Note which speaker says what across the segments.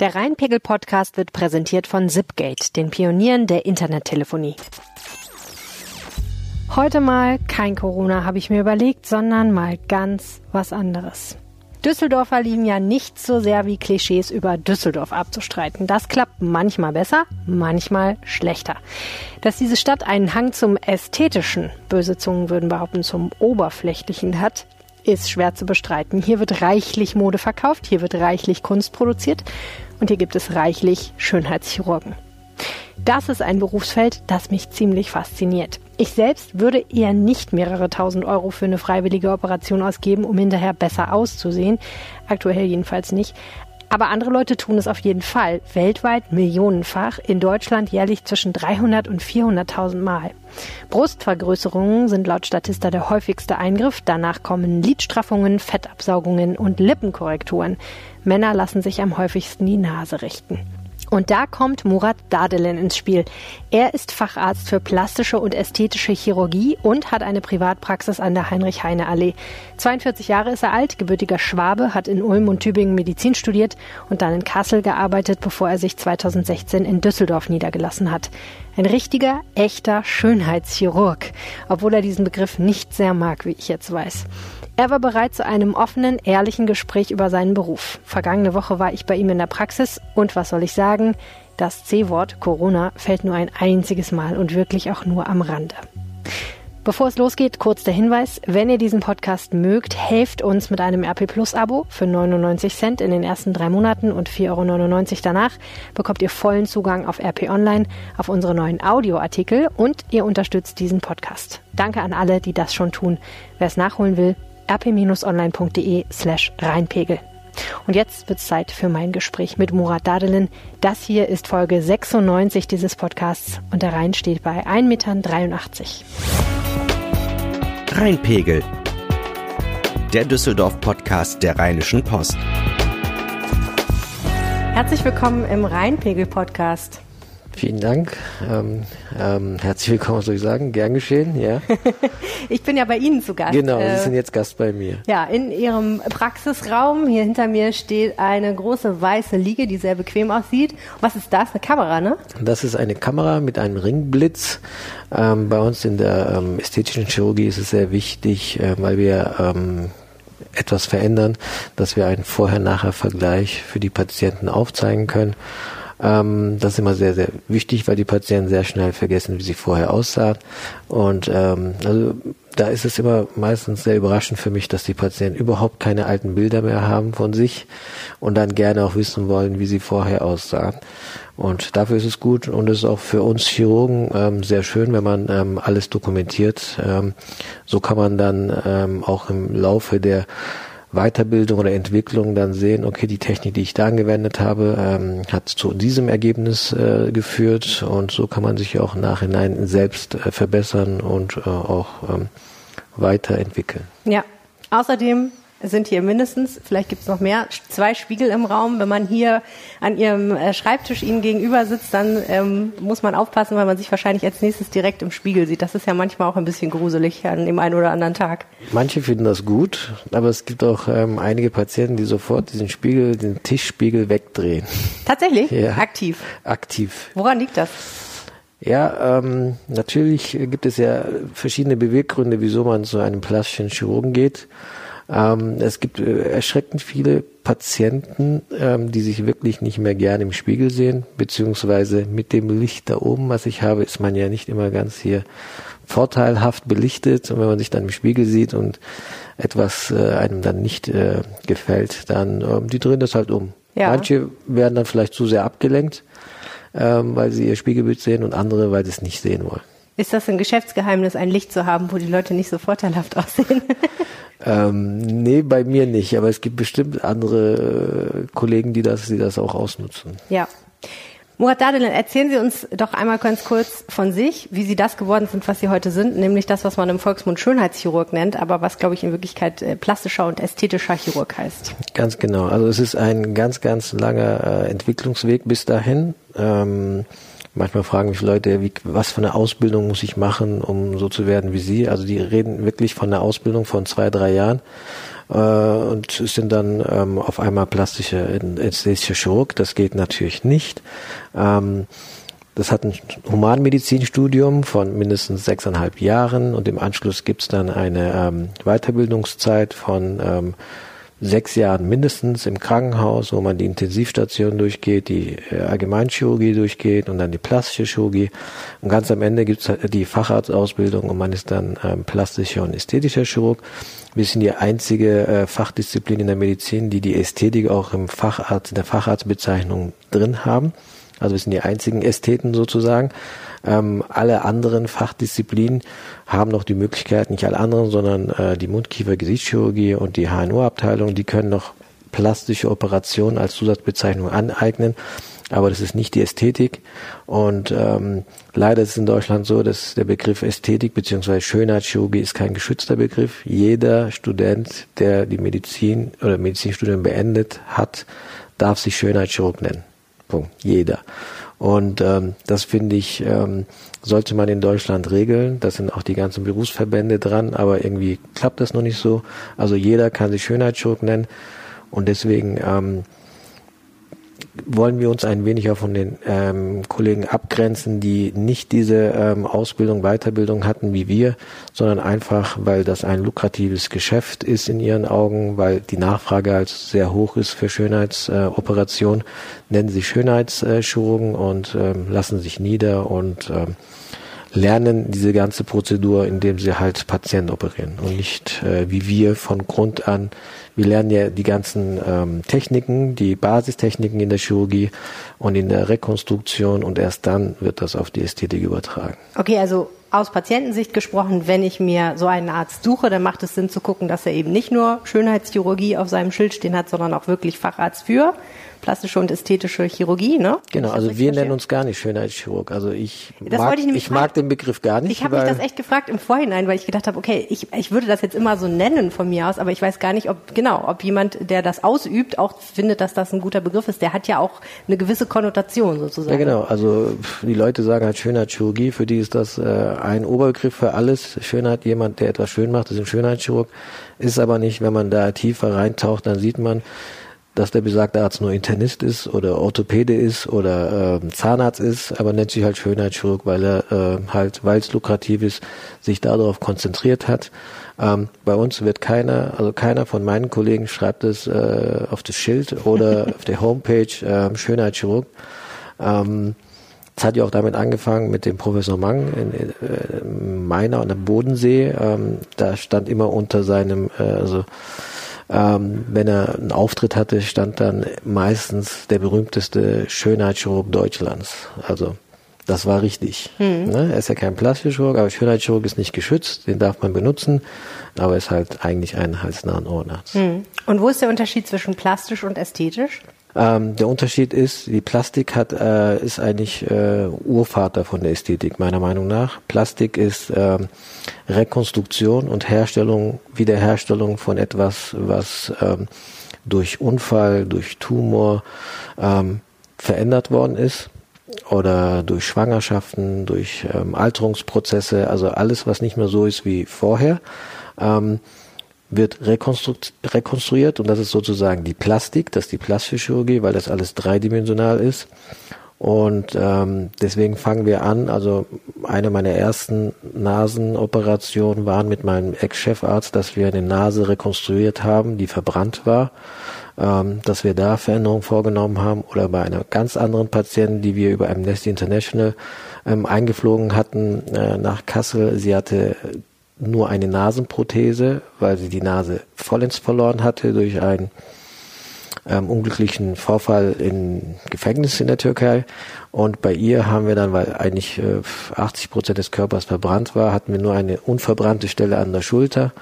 Speaker 1: Der Rheinpegel-Podcast wird präsentiert von Zipgate, den Pionieren der Internettelefonie. Heute mal kein Corona, habe ich mir überlegt, sondern mal ganz was anderes. Düsseldorfer lieben ja nicht so sehr wie Klischees über Düsseldorf abzustreiten. Das klappt manchmal besser, manchmal schlechter. Dass diese Stadt einen Hang zum Ästhetischen, böse Zungen würden behaupten zum Oberflächlichen hat, ist schwer zu bestreiten. Hier wird reichlich Mode verkauft, hier wird reichlich Kunst produziert und hier gibt es reichlich Schönheitschirurgen. Das ist ein Berufsfeld, das mich ziemlich fasziniert. Ich selbst würde eher nicht mehrere tausend Euro für eine freiwillige Operation ausgeben, um hinterher besser auszusehen. Aktuell jedenfalls nicht. Aber andere Leute tun es auf jeden Fall. Weltweit millionenfach, in Deutschland jährlich zwischen 300 und 400.000 Mal. Brustvergrößerungen sind laut Statista der häufigste Eingriff. Danach kommen Lidstraffungen, Fettabsaugungen und Lippenkorrekturen. Männer lassen sich am häufigsten die Nase richten. Und da kommt Murat Dadelen ins Spiel. Er ist Facharzt für plastische und ästhetische Chirurgie und hat eine Privatpraxis an der Heinrich-Heine-Allee. 42 Jahre ist er alt, gebürtiger Schwabe, hat in Ulm und Tübingen Medizin studiert und dann in Kassel gearbeitet, bevor er sich 2016 in Düsseldorf niedergelassen hat. Ein richtiger, echter Schönheitschirurg, obwohl er diesen Begriff nicht sehr mag, wie ich jetzt weiß. Er war bereit zu einem offenen, ehrlichen Gespräch über seinen Beruf. Vergangene Woche war ich bei ihm in der Praxis und was soll ich sagen? Das C-Wort Corona fällt nur ein einziges Mal und wirklich auch nur am Rande. Bevor es losgeht, kurz der Hinweis, wenn ihr diesen Podcast mögt, helft uns mit einem RP Plus Abo für 99 Cent in den ersten drei Monaten und 4,99 Euro danach bekommt ihr vollen Zugang auf RP Online, auf unsere neuen Audioartikel und ihr unterstützt diesen Podcast. Danke an alle, die das schon tun. Wer es nachholen will, rp-online.de slash Rheinpegel. Und jetzt wird es Zeit für mein Gespräch mit Murat Dadelin. Das hier ist Folge 96 dieses Podcasts und der Rhein steht bei 1,83 Metern.
Speaker 2: Rheinpegel, der Düsseldorf-Podcast der Rheinischen Post.
Speaker 1: Herzlich willkommen im Rheinpegel-Podcast.
Speaker 3: Vielen Dank. Ähm, ähm, herzlich willkommen, soll ich sagen. Gern geschehen, ja.
Speaker 1: ich bin ja bei Ihnen zu Gast.
Speaker 3: Genau, Sie äh, sind jetzt Gast bei mir.
Speaker 1: Ja, in Ihrem Praxisraum. Hier hinter mir steht eine große weiße Liege, die sehr bequem aussieht. Was ist das? Eine Kamera, ne?
Speaker 3: Das ist eine Kamera mit einem Ringblitz. Ähm, bei uns in der ähm, ästhetischen Chirurgie ist es sehr wichtig, äh, weil wir ähm, etwas verändern, dass wir einen Vorher-Nachher-Vergleich für die Patienten aufzeigen können. Ähm, das ist immer sehr, sehr wichtig, weil die Patienten sehr schnell vergessen, wie sie vorher aussahen. Und ähm, also da ist es immer meistens sehr überraschend für mich, dass die Patienten überhaupt keine alten Bilder mehr haben von sich und dann gerne auch wissen wollen, wie sie vorher aussahen. Und dafür ist es gut und es ist auch für uns Chirurgen ähm, sehr schön, wenn man ähm, alles dokumentiert. Ähm, so kann man dann ähm, auch im Laufe der Weiterbildung oder Entwicklung dann sehen, okay, die Technik, die ich da angewendet habe, ähm, hat zu diesem Ergebnis äh, geführt und so kann man sich auch Nachhinein selbst äh, verbessern und äh, auch ähm, weiterentwickeln.
Speaker 1: Ja, außerdem sind hier mindestens, vielleicht gibt es noch mehr, zwei Spiegel im Raum. Wenn man hier an ihrem äh, Schreibtisch ihnen gegenüber sitzt, dann ähm, muss man aufpassen, weil man sich wahrscheinlich als nächstes direkt im Spiegel sieht. Das ist ja manchmal auch ein bisschen gruselig an dem einen oder anderen Tag.
Speaker 3: Manche finden das gut, aber es gibt auch ähm, einige Patienten, die sofort diesen Spiegel, den Tischspiegel wegdrehen.
Speaker 1: Tatsächlich? Ja. Aktiv?
Speaker 3: Aktiv.
Speaker 1: Woran liegt das?
Speaker 3: Ja, ähm, natürlich gibt es ja verschiedene Beweggründe, wieso man zu einem plastischen Chirurgen geht. Ähm, es gibt äh, erschreckend viele Patienten, ähm, die sich wirklich nicht mehr gerne im Spiegel sehen, beziehungsweise mit dem Licht da oben, was ich habe, ist man ja nicht immer ganz hier vorteilhaft belichtet. Und wenn man sich dann im Spiegel sieht und etwas äh, einem dann nicht äh, gefällt, dann ähm, die drehen das halt um. Ja. Manche werden dann vielleicht zu sehr abgelenkt, ähm, weil sie ihr Spiegelbild sehen und andere, weil sie es nicht sehen wollen.
Speaker 1: Ist das ein Geschäftsgeheimnis, ein Licht zu haben, wo die Leute nicht so vorteilhaft aussehen?
Speaker 3: ähm, nee, bei mir nicht, aber es gibt bestimmt andere äh, Kollegen, die das, die das auch ausnutzen.
Speaker 1: Ja. Murat Dadelan, erzählen Sie uns doch einmal ganz kurz von sich, wie Sie das geworden sind, was Sie heute sind, nämlich das, was man im Volksmund Schönheitschirurg nennt, aber was, glaube ich, in Wirklichkeit äh, plastischer und ästhetischer Chirurg heißt.
Speaker 3: Ganz genau. Also es ist ein ganz, ganz langer äh, Entwicklungsweg bis dahin. Ähm, Manchmal fragen mich Leute, wie, was für eine Ausbildung muss ich machen, um so zu werden wie Sie? Also die reden wirklich von einer Ausbildung von zwei, drei Jahren. äh, und sind dann ähm, auf einmal plastische, ästhetische Chirurg. Das geht natürlich nicht. Ähm, das hat ein Humanmedizinstudium von mindestens sechseinhalb Jahren und im Anschluss gibt's dann eine ähm, Weiterbildungszeit von ähm, sechs Jahren mindestens im Krankenhaus, wo man die Intensivstation durchgeht, die äh, Allgemeinchirurgie durchgeht und dann die plastische Chirurgie. Und ganz am Ende gibt's halt die Facharztausbildung und man ist dann ähm, plastischer und ästhetischer Chirurg. Wir sind die einzige äh, Fachdisziplin in der Medizin, die die Ästhetik auch im Facharzt, in der Facharztbezeichnung drin haben. Also wir sind die einzigen Ästheten sozusagen. Ähm, alle anderen Fachdisziplinen haben noch die Möglichkeit, nicht alle anderen, sondern äh, die Mundkiefer-Gesichtschirurgie und die HNO-Abteilung, die können noch plastische Operationen als Zusatzbezeichnung aneignen. Aber das ist nicht die Ästhetik. Und ähm, leider ist es in Deutschland so, dass der Begriff Ästhetik bzw. Schönheitschirurgie ist kein geschützter Begriff. Jeder Student, der die Medizin oder Medizinstudium beendet hat, darf sich Schönheitschirurg nennen. Punkt. Jeder. Und ähm, das finde ich, ähm, sollte man in Deutschland regeln. Da sind auch die ganzen Berufsverbände dran, aber irgendwie klappt das noch nicht so. Also jeder kann sich Schönheitschirurg nennen. Und deswegen ähm, wollen wir uns ein wenig auch von den ähm, Kollegen abgrenzen, die nicht diese ähm, Ausbildung, Weiterbildung hatten wie wir, sondern einfach, weil das ein lukratives Geschäft ist in ihren Augen, weil die Nachfrage halt sehr hoch ist für Schönheitsoperationen, äh, nennen sie Schönheitschirurgen und ähm, lassen sich nieder und ähm, lernen diese ganze Prozedur, indem sie halt Patienten operieren und nicht äh, wie wir von Grund an. Wir lernen ja die ganzen ähm, Techniken, die Basistechniken in der Chirurgie und in der Rekonstruktion und erst dann wird das auf die Ästhetik übertragen.
Speaker 1: Okay, also aus Patientensicht gesprochen, wenn ich mir so einen Arzt suche, dann macht es Sinn zu gucken, dass er eben nicht nur Schönheitschirurgie auf seinem Schild stehen hat, sondern auch wirklich Facharzt für plastische und ästhetische Chirurgie, ne?
Speaker 3: Genau, also wir nennen uns gar nicht Schönheitschirurg. Also ich das mag, ich, ich mag den Begriff gar nicht.
Speaker 1: Ich habe mich das echt gefragt im Vorhinein, weil ich gedacht habe, okay, ich, ich würde das jetzt immer so nennen von mir aus, aber ich weiß gar nicht, ob genau, ob jemand, der das ausübt, auch findet, dass das ein guter Begriff ist. Der hat ja auch eine gewisse Konnotation sozusagen. Ja
Speaker 3: genau, also die Leute sagen halt Schönheitschirurgie, für die ist das äh, ein Oberbegriff für alles. Schönheit, jemand, der etwas schön macht, ist ein Schönheitschirurg. Ist aber nicht, wenn man da tiefer reintaucht, dann sieht man, dass der besagte Arzt nur Internist ist oder Orthopäde ist oder äh, Zahnarzt ist, aber nennt sich halt Schönheitschirurg, weil er äh, halt, weil es lukrativ ist, sich darauf konzentriert hat. Ähm, bei uns wird keiner, also keiner von meinen Kollegen schreibt es äh, auf das Schild oder auf der Homepage äh, Schönheitschirurg. Ähm, es hat ja auch damit angefangen mit dem Professor Mang in, in, in äh, Meiner und dem Bodensee. Ähm, da stand immer unter seinem, äh, also ähm, wenn er einen Auftritt hatte, stand dann meistens der berühmteste Schönheitschirurg Deutschlands. Also das war richtig. Mhm. Ne? Er ist ja kein Plastikchirurg, aber Schönheitschirurg ist nicht geschützt, den darf man benutzen, aber ist halt eigentlich ein halsnahen Ohrenarzt.
Speaker 1: Mhm. Und wo ist der Unterschied zwischen plastisch und ästhetisch?
Speaker 3: Ähm, der Unterschied ist, die Plastik hat, äh, ist eigentlich äh, Urvater von der Ästhetik, meiner Meinung nach. Plastik ist ähm, Rekonstruktion und Herstellung, Wiederherstellung von etwas, was ähm, durch Unfall, durch Tumor ähm, verändert worden ist oder durch Schwangerschaften, durch ähm, Alterungsprozesse, also alles, was nicht mehr so ist wie vorher. Ähm, wird rekonstru rekonstruiert und das ist sozusagen die Plastik, das ist die plastische Chirurgie, weil das alles dreidimensional ist. Und ähm, deswegen fangen wir an. Also eine meiner ersten Nasenoperationen waren mit meinem Ex-Chefarzt, dass wir eine Nase rekonstruiert haben, die verbrannt war, ähm, dass wir da Veränderungen vorgenommen haben. Oder bei einer ganz anderen Patientin, die wir über Amnesty International ähm, eingeflogen hatten äh, nach Kassel. Sie hatte nur eine Nasenprothese, weil sie die Nase vollends verloren hatte durch einen ähm, unglücklichen Vorfall im Gefängnis in der Türkei. Und bei ihr haben wir dann, weil eigentlich äh, 80 Prozent des Körpers verbrannt war, hatten wir nur eine unverbrannte Stelle an der Schulter.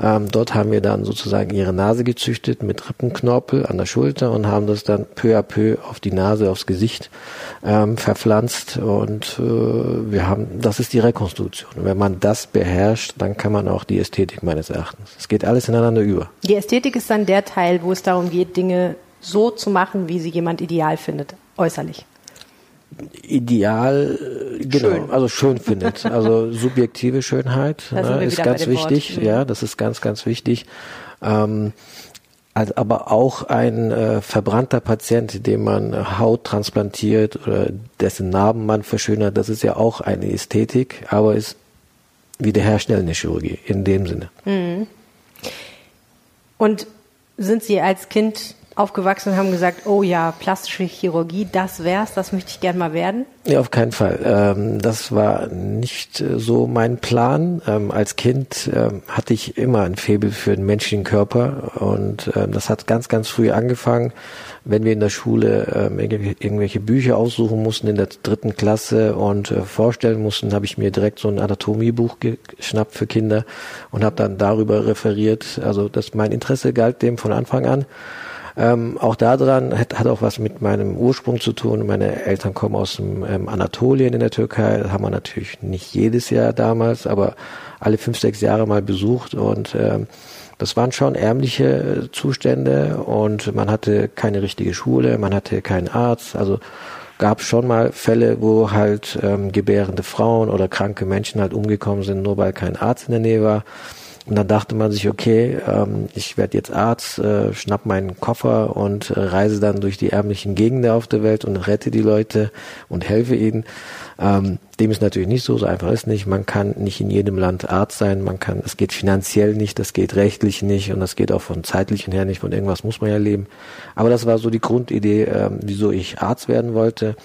Speaker 3: Ähm, dort haben wir dann sozusagen ihre Nase gezüchtet mit Rippenknorpel an der Schulter und haben das dann peu à peu auf die Nase, aufs Gesicht ähm, verpflanzt. Und äh, wir haben, das ist die Rekonstruktion. Und wenn man das beherrscht, dann kann man auch die Ästhetik meines Erachtens. Es geht alles ineinander über.
Speaker 1: Die Ästhetik ist dann der Teil, wo es darum geht, Dinge so zu machen, wie sie jemand ideal findet, äußerlich
Speaker 3: ideal, genau, schön. also schön findet. Also subjektive Schönheit ne, ist ganz wichtig. Wort. Ja, das ist ganz, ganz wichtig. Ähm, also aber auch ein äh, verbrannter Patient, dem man Haut transplantiert oder dessen Narben man verschönert, das ist ja auch eine Ästhetik, aber ist wiederherstellende Chirurgie in dem Sinne. Mhm.
Speaker 1: Und sind Sie als Kind aufgewachsen und haben gesagt, oh ja, plastische Chirurgie, das wär's, das möchte ich gern mal werden?
Speaker 3: Ja, auf keinen Fall. Ähm, das war nicht äh, so mein Plan. Ähm, als Kind ähm, hatte ich immer ein Faible für den menschlichen Körper und das hat ganz, ganz früh angefangen, wenn wir in der Schule irgendwelche Bücher aussuchen mussten in der dritten Klasse und äh, vorstellen mussten, habe ich mir direkt so ein Anatomiebuch geschnappt für Kinder und habe dann darüber referiert. Also das mein Interesse galt dem von Anfang an. Ähm, auch daran hat, hat auch was mit meinem Ursprung zu tun. Meine Eltern kommen aus dem ähm, Anatolien in der Türkei. Das haben wir natürlich nicht jedes Jahr damals, aber alle fünf, sechs Jahre mal besucht und ähm, das waren schon ärmliche äh, Zustände und man hatte keine richtige Schule, man hatte keinen Arzt, also gab schon mal Fälle, wo halt ähm, gebärende Frauen oder kranke Menschen halt umgekommen sind, nur weil kein Arzt in der Nähe war. Und dann dachte man sich, okay, ähm, ich werde jetzt Arzt, äh, schnapp meinen Koffer und äh, reise dann durch die ärmlichen Gegenden auf der Welt und rette die Leute und helfe ihnen. Ähm, dem ist natürlich nicht so, so einfach ist nicht. Man kann nicht in jedem Land Arzt sein, man kann, es geht finanziell nicht, das geht rechtlich nicht und das geht auch von zeitlichen her nicht, von irgendwas muss man ja leben. Aber das war so die Grundidee, äh, wieso ich Arzt werden wollte.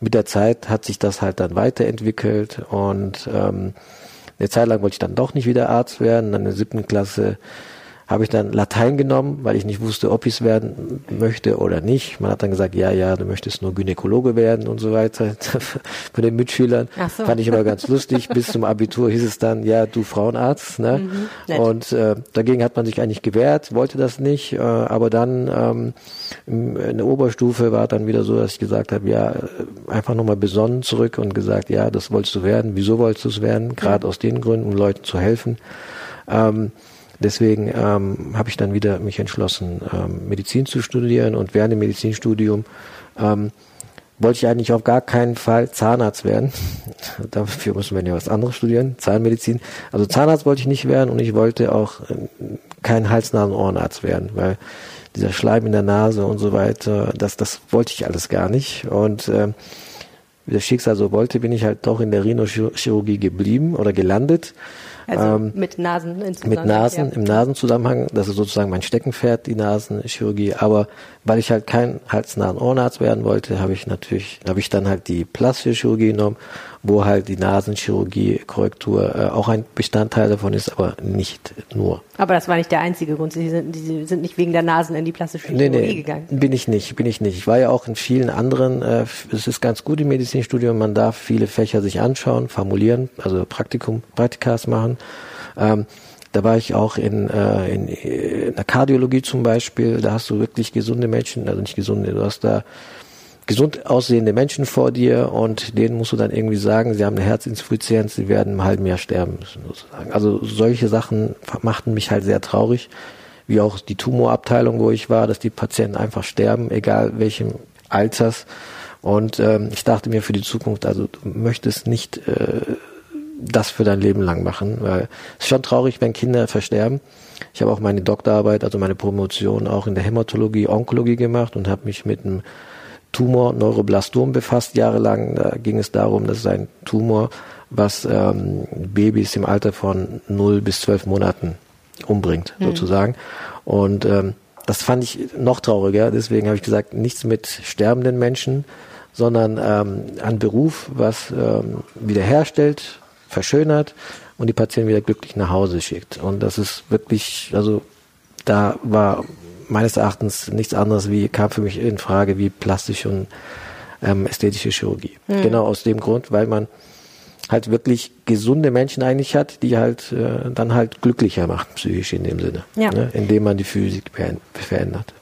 Speaker 3: Mit der Zeit hat sich das halt dann weiterentwickelt und ähm, eine Zeit lang wollte ich dann doch nicht wieder Arzt werden. Dann in der siebten Klasse habe ich dann Latein genommen, weil ich nicht wusste, ob ich es werden möchte oder nicht. Man hat dann gesagt, ja, ja, du möchtest nur Gynäkologe werden und so weiter von den Mitschülern. So. Fand ich immer ganz lustig. Bis zum Abitur hieß es dann, ja, du Frauenarzt. Ne? Mhm, und äh, dagegen hat man sich eigentlich gewehrt, wollte das nicht. Äh, aber dann ähm, in der Oberstufe war dann wieder so, dass ich gesagt habe, ja, einfach nochmal besonnen zurück und gesagt, ja, das wolltest du werden. Wieso wolltest du es werden? Gerade mhm. aus den Gründen, um Leuten zu helfen. Ähm, Deswegen ähm, habe ich dann wieder mich entschlossen, ähm, Medizin zu studieren und während dem Medizinstudium ähm, wollte ich eigentlich auf gar keinen Fall Zahnarzt werden. Dafür muss man ja was anderes studieren, Zahnmedizin. Also Zahnarzt wollte ich nicht werden und ich wollte auch äh, kein Hals-Nasen-Ohrenarzt werden, weil dieser Schleim in der Nase und so weiter, das, das wollte ich alles gar nicht. Und äh, wie das Schicksal so wollte, bin ich halt doch in der Rhinochirurgie geblieben oder gelandet.
Speaker 1: Also ähm, mit Nasen
Speaker 3: Mit Nasen, ja. im Nasenzusammenhang, das ist sozusagen mein Steckenpferd, die Nasenchirurgie. Aber weil ich halt kein Hals-Nasen-Ohrenarzt werden wollte, habe ich natürlich, habe ich dann halt die plastische Chirurgie genommen, wo halt die Nasenchirurgie, Korrektur äh, auch ein Bestandteil davon ist, aber nicht nur.
Speaker 1: Aber das war nicht der einzige Grund. Sie sind, Sie sind nicht wegen der Nasen in die plastische Chirurgie nee, nee, gegangen.
Speaker 3: Bin ich nicht, bin ich nicht. Ich war ja auch in vielen anderen, äh, es ist ganz gut im Medizinstudium, man darf viele Fächer sich anschauen, formulieren, also Praktikum, Praktikas machen. Ähm, da war ich auch in, äh, in, in der Kardiologie zum Beispiel. Da hast du wirklich gesunde Menschen, also nicht gesunde, du hast da gesund aussehende Menschen vor dir und denen musst du dann irgendwie sagen, sie haben eine Herzinsuffizienz, sie werden im halben Jahr sterben müssen sozusagen. Also solche Sachen machten mich halt sehr traurig, wie auch die Tumorabteilung, wo ich war, dass die Patienten einfach sterben, egal welchem Alters. Und ähm, ich dachte mir für die Zukunft, also du möchtest nicht äh, das für dein Leben lang machen, weil es ist schon traurig, wenn Kinder versterben. Ich habe auch meine Doktorarbeit, also meine Promotion auch in der Hämatologie, Onkologie gemacht und habe mich mit einem Tumor, Neuroblastom befasst jahrelang. Da ging es darum, dass es ein Tumor, was ähm, Babys im Alter von 0 bis 12 Monaten umbringt, mhm. sozusagen. Und ähm, das fand ich noch trauriger. Deswegen habe ich gesagt, nichts mit sterbenden Menschen, sondern ähm, ein Beruf, was ähm, wiederherstellt, verschönert und die Patienten wieder glücklich nach Hause schickt. Und das ist wirklich, also da war meines Erachtens nichts anderes wie, kam für mich in Frage wie plastische und ähm, ästhetische Chirurgie. Mhm. Genau aus dem Grund, weil man halt wirklich gesunde Menschen eigentlich hat, die halt äh, dann halt glücklicher macht, psychisch in dem Sinne, ja. ne, indem man die Physik verändert.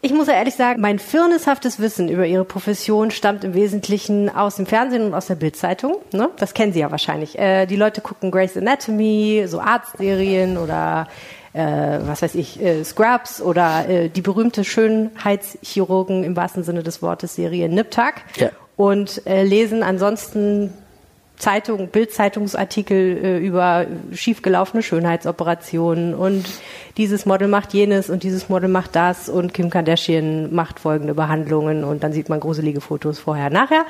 Speaker 1: Ich muss ja ehrlich sagen, mein firneshaftes Wissen über Ihre Profession stammt im Wesentlichen aus dem Fernsehen und aus der Bildzeitung. Ne? Das kennen Sie ja wahrscheinlich. Äh, die Leute gucken Grey's Anatomy, so Arztserien oder äh, was weiß ich, äh, Scrubs oder äh, die berühmte Schönheitschirurgen im wahrsten Sinne des Wortes Serie Nip Tuck ja. und äh, lesen ansonsten Zeitung, Bildzeitungsartikel äh, über schiefgelaufene Schönheitsoperationen und dieses Model macht jenes und dieses Model macht das. Und Kim Kardashian macht folgende Behandlungen. Und dann sieht man gruselige Fotos vorher, nachher.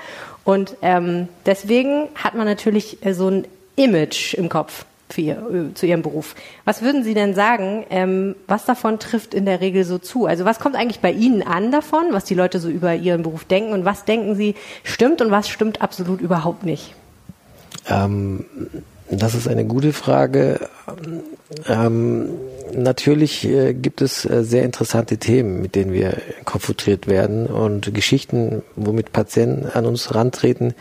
Speaker 1: Und ähm, deswegen hat man natürlich äh, so ein Image im Kopf für ihr, äh, zu ihrem Beruf. Was würden Sie denn sagen, ähm, was davon trifft in der Regel so zu? Also was kommt eigentlich bei Ihnen an davon, was die Leute so über Ihren Beruf denken und was denken Sie stimmt und was stimmt absolut überhaupt nicht?
Speaker 3: Ähm, das ist eine gute Frage. Ähm, natürlich äh, gibt es äh, sehr interessante Themen, mit denen wir konfrontiert werden und Geschichten, womit Patienten an uns rantreten.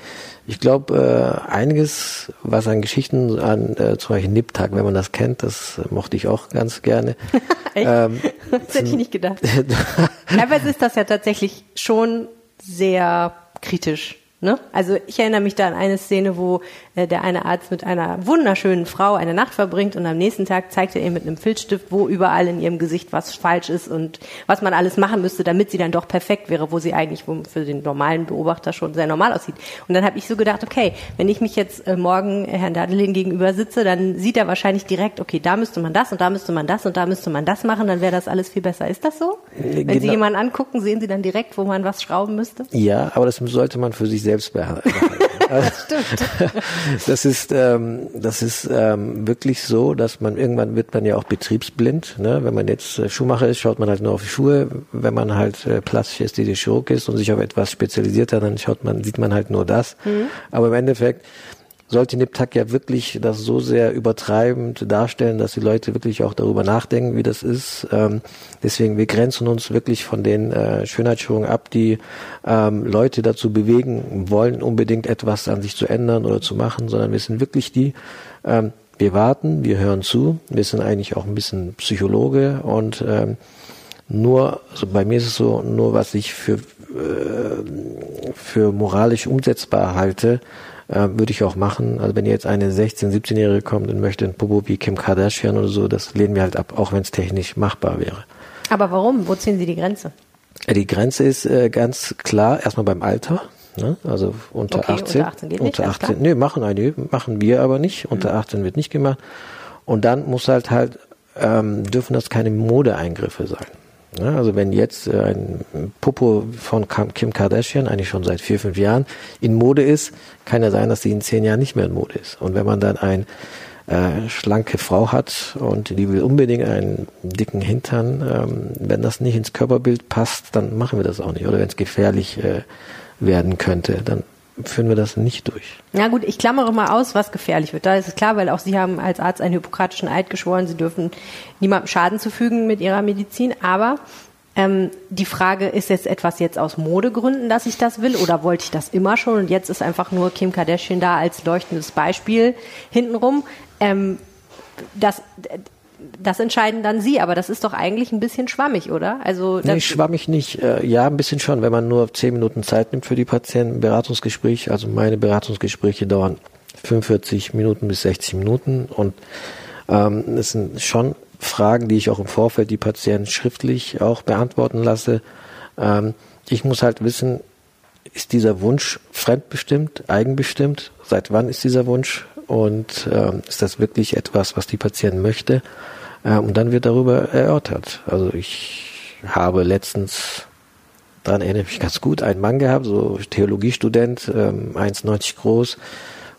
Speaker 3: Ich glaube, äh, einiges, was an Geschichten, an äh, zum Beispiel Niptag, wenn man das kennt, das mochte ich auch ganz gerne.
Speaker 1: ähm, das hätte ich nicht gedacht. Teilweise ist das ja tatsächlich schon sehr kritisch Ne? Also ich erinnere mich da an eine Szene, wo der eine Arzt mit einer wunderschönen Frau eine Nacht verbringt und am nächsten Tag zeigt er ihr mit einem Filzstift, wo überall in ihrem Gesicht was falsch ist und was man alles machen müsste, damit sie dann doch perfekt wäre, wo sie eigentlich für den normalen Beobachter schon sehr normal aussieht. Und dann habe ich so gedacht, okay, wenn ich mich jetzt äh, morgen Herrn Dadelin gegenüber sitze, dann sieht er wahrscheinlich direkt, okay, da müsste man das und da müsste man das und da müsste man das machen, dann wäre das alles viel besser. Ist das so? Wenn genau. Sie jemanden angucken, sehen Sie dann direkt, wo man was schrauben müsste?
Speaker 3: Ja, aber das sollte man für sich selbst selbst behalten. das stimmt. Das ist, ähm, das ist ähm, wirklich so, dass man irgendwann wird man ja auch betriebsblind. Ne? Wenn man jetzt äh, Schuhmacher ist, schaut man halt nur auf die Schuhe. Wenn man halt äh, ästhetisch Chirurg ist und sich auf etwas spezialisiert hat, dann schaut man, sieht man halt nur das. Mhm. Aber im Endeffekt sollte Niptak ja wirklich das so sehr übertreibend darstellen, dass die Leute wirklich auch darüber nachdenken, wie das ist. Ähm, deswegen, wir grenzen uns wirklich von den äh, Schönheitschirurgen ab, die ähm, Leute dazu bewegen wollen, unbedingt etwas an sich zu ändern oder zu machen, sondern wir sind wirklich die, ähm, wir warten, wir hören zu, wir sind eigentlich auch ein bisschen Psychologe und ähm, nur, also bei mir ist es so, nur was ich für, äh, für moralisch umsetzbar halte, äh, würde ich auch machen. Also wenn jetzt eine 16-, 17-Jährige kommt und möchte ein Popo wie Kim Kardashian oder so, das lehnen wir halt ab, auch wenn es technisch machbar wäre.
Speaker 1: Aber warum? Wo ziehen Sie die Grenze?
Speaker 3: Äh, die Grenze ist äh, ganz klar erstmal beim Alter. Ne? Also unter okay, 18. Unter 18 geht unter nicht, 18. Nee, machen einige, machen wir aber nicht. Unter mhm. 18 wird nicht gemacht. Und dann muss halt halt, ähm, dürfen das keine Modeeingriffe sein. Ja, also wenn jetzt äh, ein Popo von Kim Kardashian, eigentlich schon seit vier, fünf Jahren, in Mode ist, kann ja sein, dass sie in zehn Jahren nicht mehr in Mode ist. Und wenn man dann eine äh, schlanke Frau hat und die will unbedingt einen dicken Hintern, ähm, wenn das nicht ins Körperbild passt, dann machen wir das auch nicht. Oder wenn es gefährlich äh, werden könnte, dann führen wir das nicht durch.
Speaker 1: Na gut, ich klammere mal aus, was gefährlich wird. Da ist es klar, weil auch Sie haben als Arzt einen hippokratischen Eid geschworen, Sie dürfen niemandem Schaden zufügen mit Ihrer Medizin. Aber ähm, die Frage, ist jetzt etwas jetzt aus Modegründen, dass ich das will oder wollte ich das immer schon und jetzt ist einfach nur Kim Kardashian da als leuchtendes Beispiel hintenrum. Ähm, das, das entscheiden dann Sie, aber das ist doch eigentlich ein bisschen schwammig, oder?
Speaker 3: Also nee, schwammig nicht. Äh, ja, ein bisschen schon, wenn man nur zehn Minuten Zeit nimmt für die Patienten. Beratungsgespräch, also meine Beratungsgespräche dauern 45 Minuten bis 60 Minuten und ähm, es sind schon Fragen, die ich auch im Vorfeld die Patienten schriftlich auch beantworten lasse. Ähm, ich muss halt wissen, ist dieser Wunsch fremdbestimmt, eigenbestimmt? Seit wann ist dieser Wunsch? Und ähm, ist das wirklich etwas, was die Patientin möchte? Äh, und dann wird darüber erörtert. Also ich habe letztens, daran erinnere ich mich ganz gut, einen Mann gehabt, so Theologiestudent, ähm, 1,90 groß,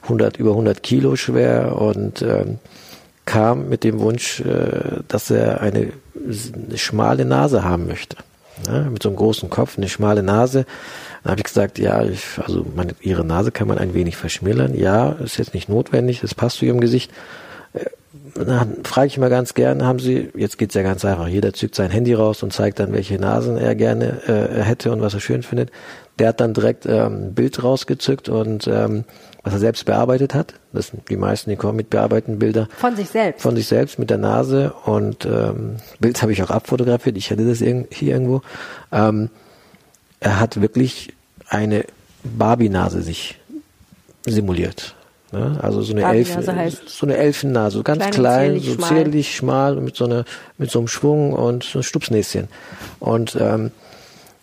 Speaker 3: 100, über 100 Kilo schwer und ähm, kam mit dem Wunsch, äh, dass er eine, eine schmale Nase haben möchte. Ja, mit so einem großen Kopf, eine schmale Nase. Dann habe ich gesagt, ja, ich, also meine, ihre Nase kann man ein wenig verschmälern. Ja, ist jetzt nicht notwendig, das passt zu ihrem Gesicht. Äh, dann frage ich immer ganz gerne, haben Sie, jetzt geht's ja ganz einfach, jeder zückt sein Handy raus und zeigt dann, welche Nasen er gerne äh, hätte und was er schön findet. Der hat dann direkt ähm, ein Bild rausgezückt und ähm, was er selbst bearbeitet hat. Das sind die meisten, die kommen mit bearbeiteten Bilder.
Speaker 1: Von sich selbst.
Speaker 3: Von sich selbst mit der Nase und ähm, Bild habe ich auch abfotografiert. Ich hätte das hier irgendwo. Ähm, er hat wirklich eine Barbie-Nase sich simuliert. Ne? Also so eine, Elf, so eine Elfennase, ganz klein, klein zierlich, so zierlich, schmal. schmal mit so einer, mit so einem Schwung und so ein Stupsnäschen. Und ähm,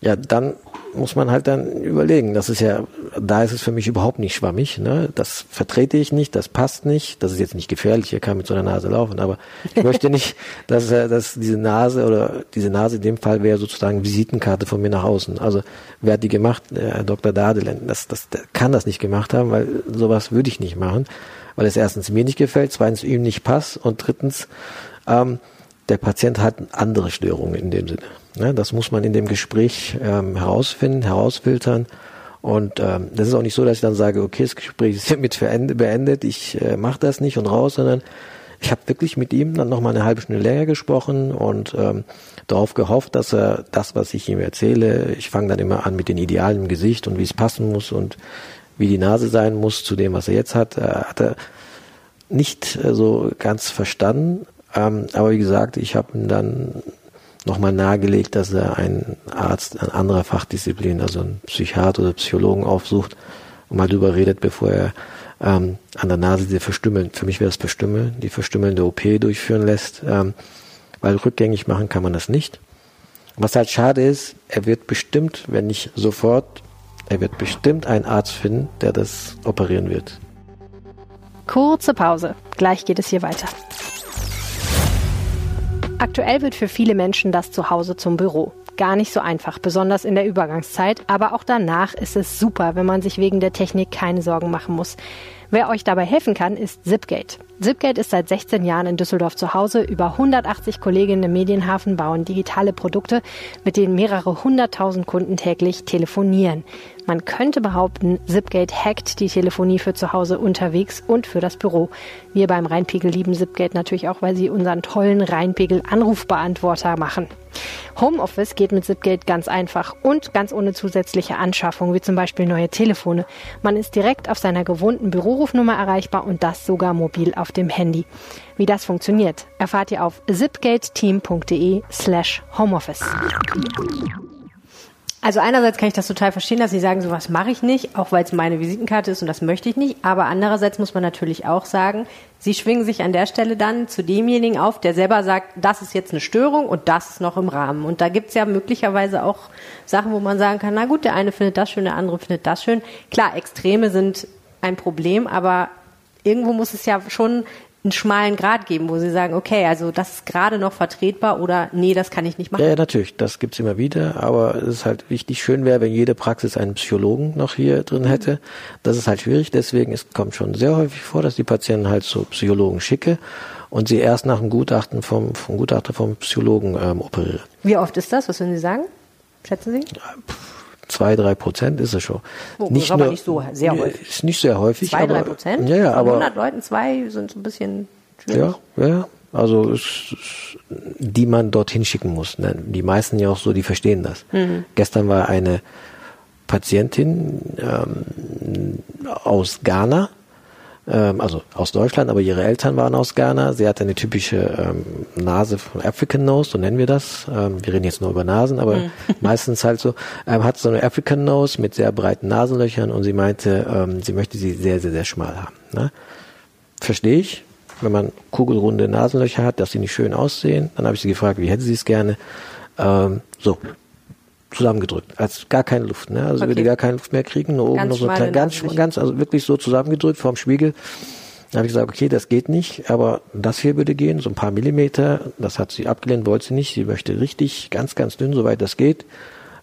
Speaker 3: ja, dann muss man halt dann überlegen. Das ist ja, da ist es für mich überhaupt nicht schwammig. Ne? Das vertrete ich nicht, das passt nicht. Das ist jetzt nicht gefährlich, hier kann mit so einer Nase laufen, aber ich möchte nicht, dass, dass diese Nase oder diese Nase in dem Fall wäre sozusagen Visitenkarte von mir nach außen. Also wer hat die gemacht? Herr Dr. Dadelen. Das, das, der kann das nicht gemacht haben, weil sowas würde ich nicht machen, weil es erstens mir nicht gefällt, zweitens ihm nicht passt und drittens ähm, der Patient hat andere Störungen in dem Sinne. Ne? Das muss man in dem Gespräch ähm, herausfinden, herausfiltern. Und ähm, das ist auch nicht so, dass ich dann sage, okay, das Gespräch ist hiermit beendet, ich äh, mache das nicht und raus, sondern ich habe wirklich mit ihm dann noch mal eine halbe Stunde länger gesprochen und ähm, darauf gehofft, dass er das, was ich ihm erzähle, ich fange dann immer an mit den Idealen im Gesicht und wie es passen muss und wie die Nase sein muss zu dem, was er jetzt hat, äh, hat er nicht äh, so ganz verstanden. Ähm, aber wie gesagt, ich habe ihm dann nochmal nahegelegt, dass er einen Arzt an anderer Fachdisziplin, also einen Psychiater oder Psychologen aufsucht und mal drüber redet, bevor er ähm, an der Nase diese verstümmeln, für mich wäre das verstümmeln, die verstümmelnde OP durchführen lässt, ähm, weil rückgängig machen kann man das nicht. Was halt schade ist, er wird bestimmt, wenn nicht sofort, er wird bestimmt einen Arzt finden, der das operieren wird.
Speaker 1: Kurze Pause. Gleich geht es hier weiter. Aktuell wird für viele Menschen das Zuhause zum Büro. Gar nicht so einfach, besonders in der Übergangszeit, aber auch danach ist es super, wenn man sich wegen der Technik keine Sorgen machen muss. Wer euch dabei helfen kann, ist Zipgate. Zipgate ist seit 16 Jahren in Düsseldorf zu Hause. Über 180 Kolleginnen im Medienhafen bauen digitale Produkte, mit denen mehrere hunderttausend Kunden täglich telefonieren. Man könnte behaupten, Zipgate hackt die Telefonie für zu Hause unterwegs und für das Büro. Wir beim Rheinpegel lieben Zipgate natürlich auch, weil sie unseren tollen Rheinpegel Anrufbeantworter machen. Homeoffice geht mit Zipgate ganz einfach und ganz ohne zusätzliche Anschaffung, wie zum Beispiel neue Telefone. Man ist direkt auf seiner gewohnten Bürorufnummer erreichbar und das sogar mobil auf dem Handy. Wie das funktioniert, erfahrt ihr auf zipgateteam.de slash homeoffice. Also einerseits kann ich das total verstehen, dass Sie sagen, sowas mache ich nicht, auch weil es meine Visitenkarte ist und das möchte ich nicht. Aber andererseits muss man natürlich auch sagen, Sie schwingen sich an der Stelle dann zu demjenigen auf, der selber sagt, das ist jetzt eine Störung und das ist noch im Rahmen. Und da gibt's ja möglicherweise auch Sachen, wo man sagen kann, na gut, der eine findet das schön, der andere findet das schön. Klar, Extreme sind ein Problem, aber irgendwo muss es ja schon einen schmalen Grad geben, wo sie sagen, okay, also das ist gerade noch vertretbar oder nee, das kann ich nicht machen.
Speaker 3: Ja, ja natürlich, das gibt's immer wieder, aber es ist halt wichtig, schön wäre, wenn jede Praxis einen Psychologen noch hier drin hätte. Das ist halt schwierig, deswegen es kommt schon sehr häufig vor, dass die Patienten halt so Psychologen schicke und sie erst nach einem Gutachten vom, vom Gutachter vom Psychologen ähm, operieren.
Speaker 1: Wie oft ist das? Was würden Sie sagen? Schätzen Sie?
Speaker 3: Ja, pff zwei, drei Prozent ist es schon.
Speaker 1: Oh, nicht aber nur, nicht so sehr häufig.
Speaker 3: Ist nicht sehr häufig.
Speaker 1: Zwei, aber, drei Prozent?
Speaker 3: Ja, ja, aber.
Speaker 1: 100 Leuten zwei sind so ein bisschen
Speaker 3: schwierig. Ja, ja. Also, die man dorthin schicken muss. Ne? Die meisten ja auch so, die verstehen das. Mhm. Gestern war eine Patientin ähm, aus Ghana, ähm, also aus Deutschland, aber ihre Eltern waren aus Ghana. Sie hatte eine typische ähm, Nase von African Nose, so nennen wir das. Ähm, wir reden jetzt nur über Nasen, aber mhm. meistens halt so. Ähm, hat so eine African Nose mit sehr breiten Nasenlöchern und sie meinte, ähm, sie möchte sie sehr, sehr, sehr schmal haben. Ne? Verstehe ich, wenn man kugelrunde Nasenlöcher hat, dass sie nicht schön aussehen. Dann habe ich sie gefragt, wie hätte sie es gerne. Ähm, so, zusammengedrückt, als gar keine Luft, ne? Also okay. würde gar keine Luft mehr kriegen, nur oben ganz noch so klein, ganz, ganz, also wirklich so zusammengedrückt vorm Spiegel. Dann habe ich gesagt, okay, das geht nicht, aber das hier würde gehen, so ein paar Millimeter. Das hat sie abgelehnt, wollte sie nicht. Sie möchte richtig, ganz, ganz dünn, soweit das geht.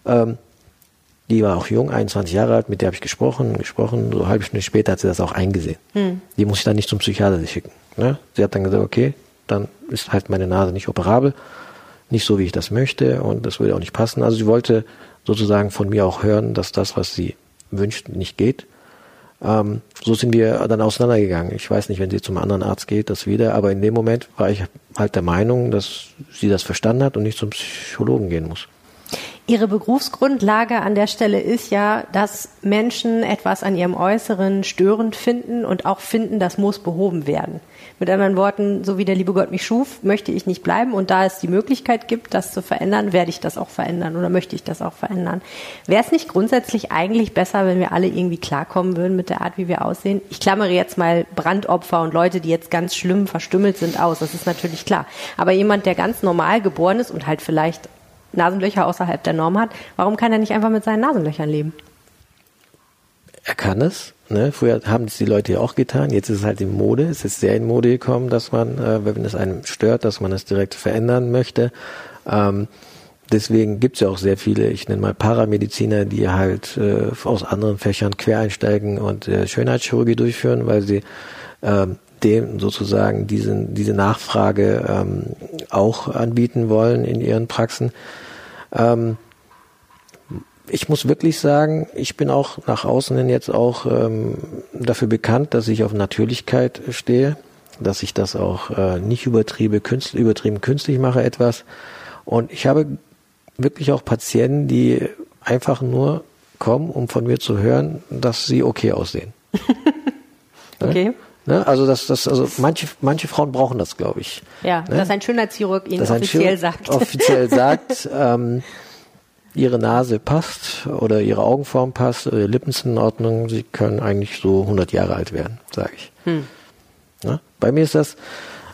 Speaker 3: Ähm, die war auch jung, 21 Jahre alt, mit der habe ich gesprochen, gesprochen. So eine halbe Stunde später hat sie das auch eingesehen. Hm. Die muss ich dann nicht zum Psychiater schicken. Ne? Sie hat dann gesagt, okay, dann ist halt meine Nase nicht operabel nicht so, wie ich das möchte und das würde auch nicht passen. Also sie wollte sozusagen von mir auch hören, dass das, was sie wünscht, nicht geht. Ähm, so sind wir dann auseinandergegangen. Ich weiß nicht, wenn sie zum anderen Arzt geht, das wieder, aber in dem Moment war ich halt der Meinung, dass sie das verstanden hat und nicht zum Psychologen gehen muss.
Speaker 1: Ihre Berufsgrundlage an der Stelle ist ja, dass Menschen etwas an ihrem Äußeren störend finden und auch finden, das muss behoben werden. Mit anderen Worten, so wie der liebe Gott mich schuf, möchte ich nicht bleiben und da es die Möglichkeit gibt, das zu verändern, werde ich das auch verändern oder möchte ich das auch verändern. Wäre es nicht grundsätzlich eigentlich besser, wenn wir alle irgendwie klarkommen würden mit der Art, wie wir aussehen? Ich klammere jetzt mal Brandopfer und Leute, die jetzt ganz schlimm verstümmelt sind aus, das ist natürlich klar. Aber jemand, der ganz normal geboren ist und halt vielleicht Nasenlöcher außerhalb der Norm hat, warum kann er nicht einfach mit seinen Nasenlöchern leben?
Speaker 3: Er kann es. Ne? Früher haben es die Leute ja auch getan. Jetzt ist es halt in Mode. Es ist sehr in Mode gekommen, dass man, äh, wenn es einem stört, dass man es direkt verändern möchte. Ähm, deswegen gibt es ja auch sehr viele, ich nenne mal Paramediziner, die halt äh, aus anderen Fächern quer einsteigen und äh, Schönheitschirurgie durchführen, weil sie ähm, dem sozusagen diesen, diese Nachfrage ähm, auch anbieten wollen in ihren Praxen. Ähm, ich muss wirklich sagen, ich bin auch nach außen hin jetzt auch ähm, dafür bekannt, dass ich auf Natürlichkeit stehe, dass ich das auch äh, nicht übertrieben, künstlich, übertrieben künstlich mache etwas. Und ich habe wirklich auch Patienten, die einfach nur kommen, um von mir zu hören, dass sie okay aussehen.
Speaker 1: okay.
Speaker 3: Ne? Ne? Also das, das, also manche, manche Frauen brauchen das, glaube ich.
Speaker 1: Ja,
Speaker 3: ne?
Speaker 1: dass ein Schönheitschirurg ihnen offiziell sagt.
Speaker 3: Offiziell sagt, ähm, ihre Nase passt oder ihre Augenform passt, ihre Lippen sind in Ordnung, sie können eigentlich so 100 Jahre alt werden, sage ich. Hm. Ne? Bei mir ist das.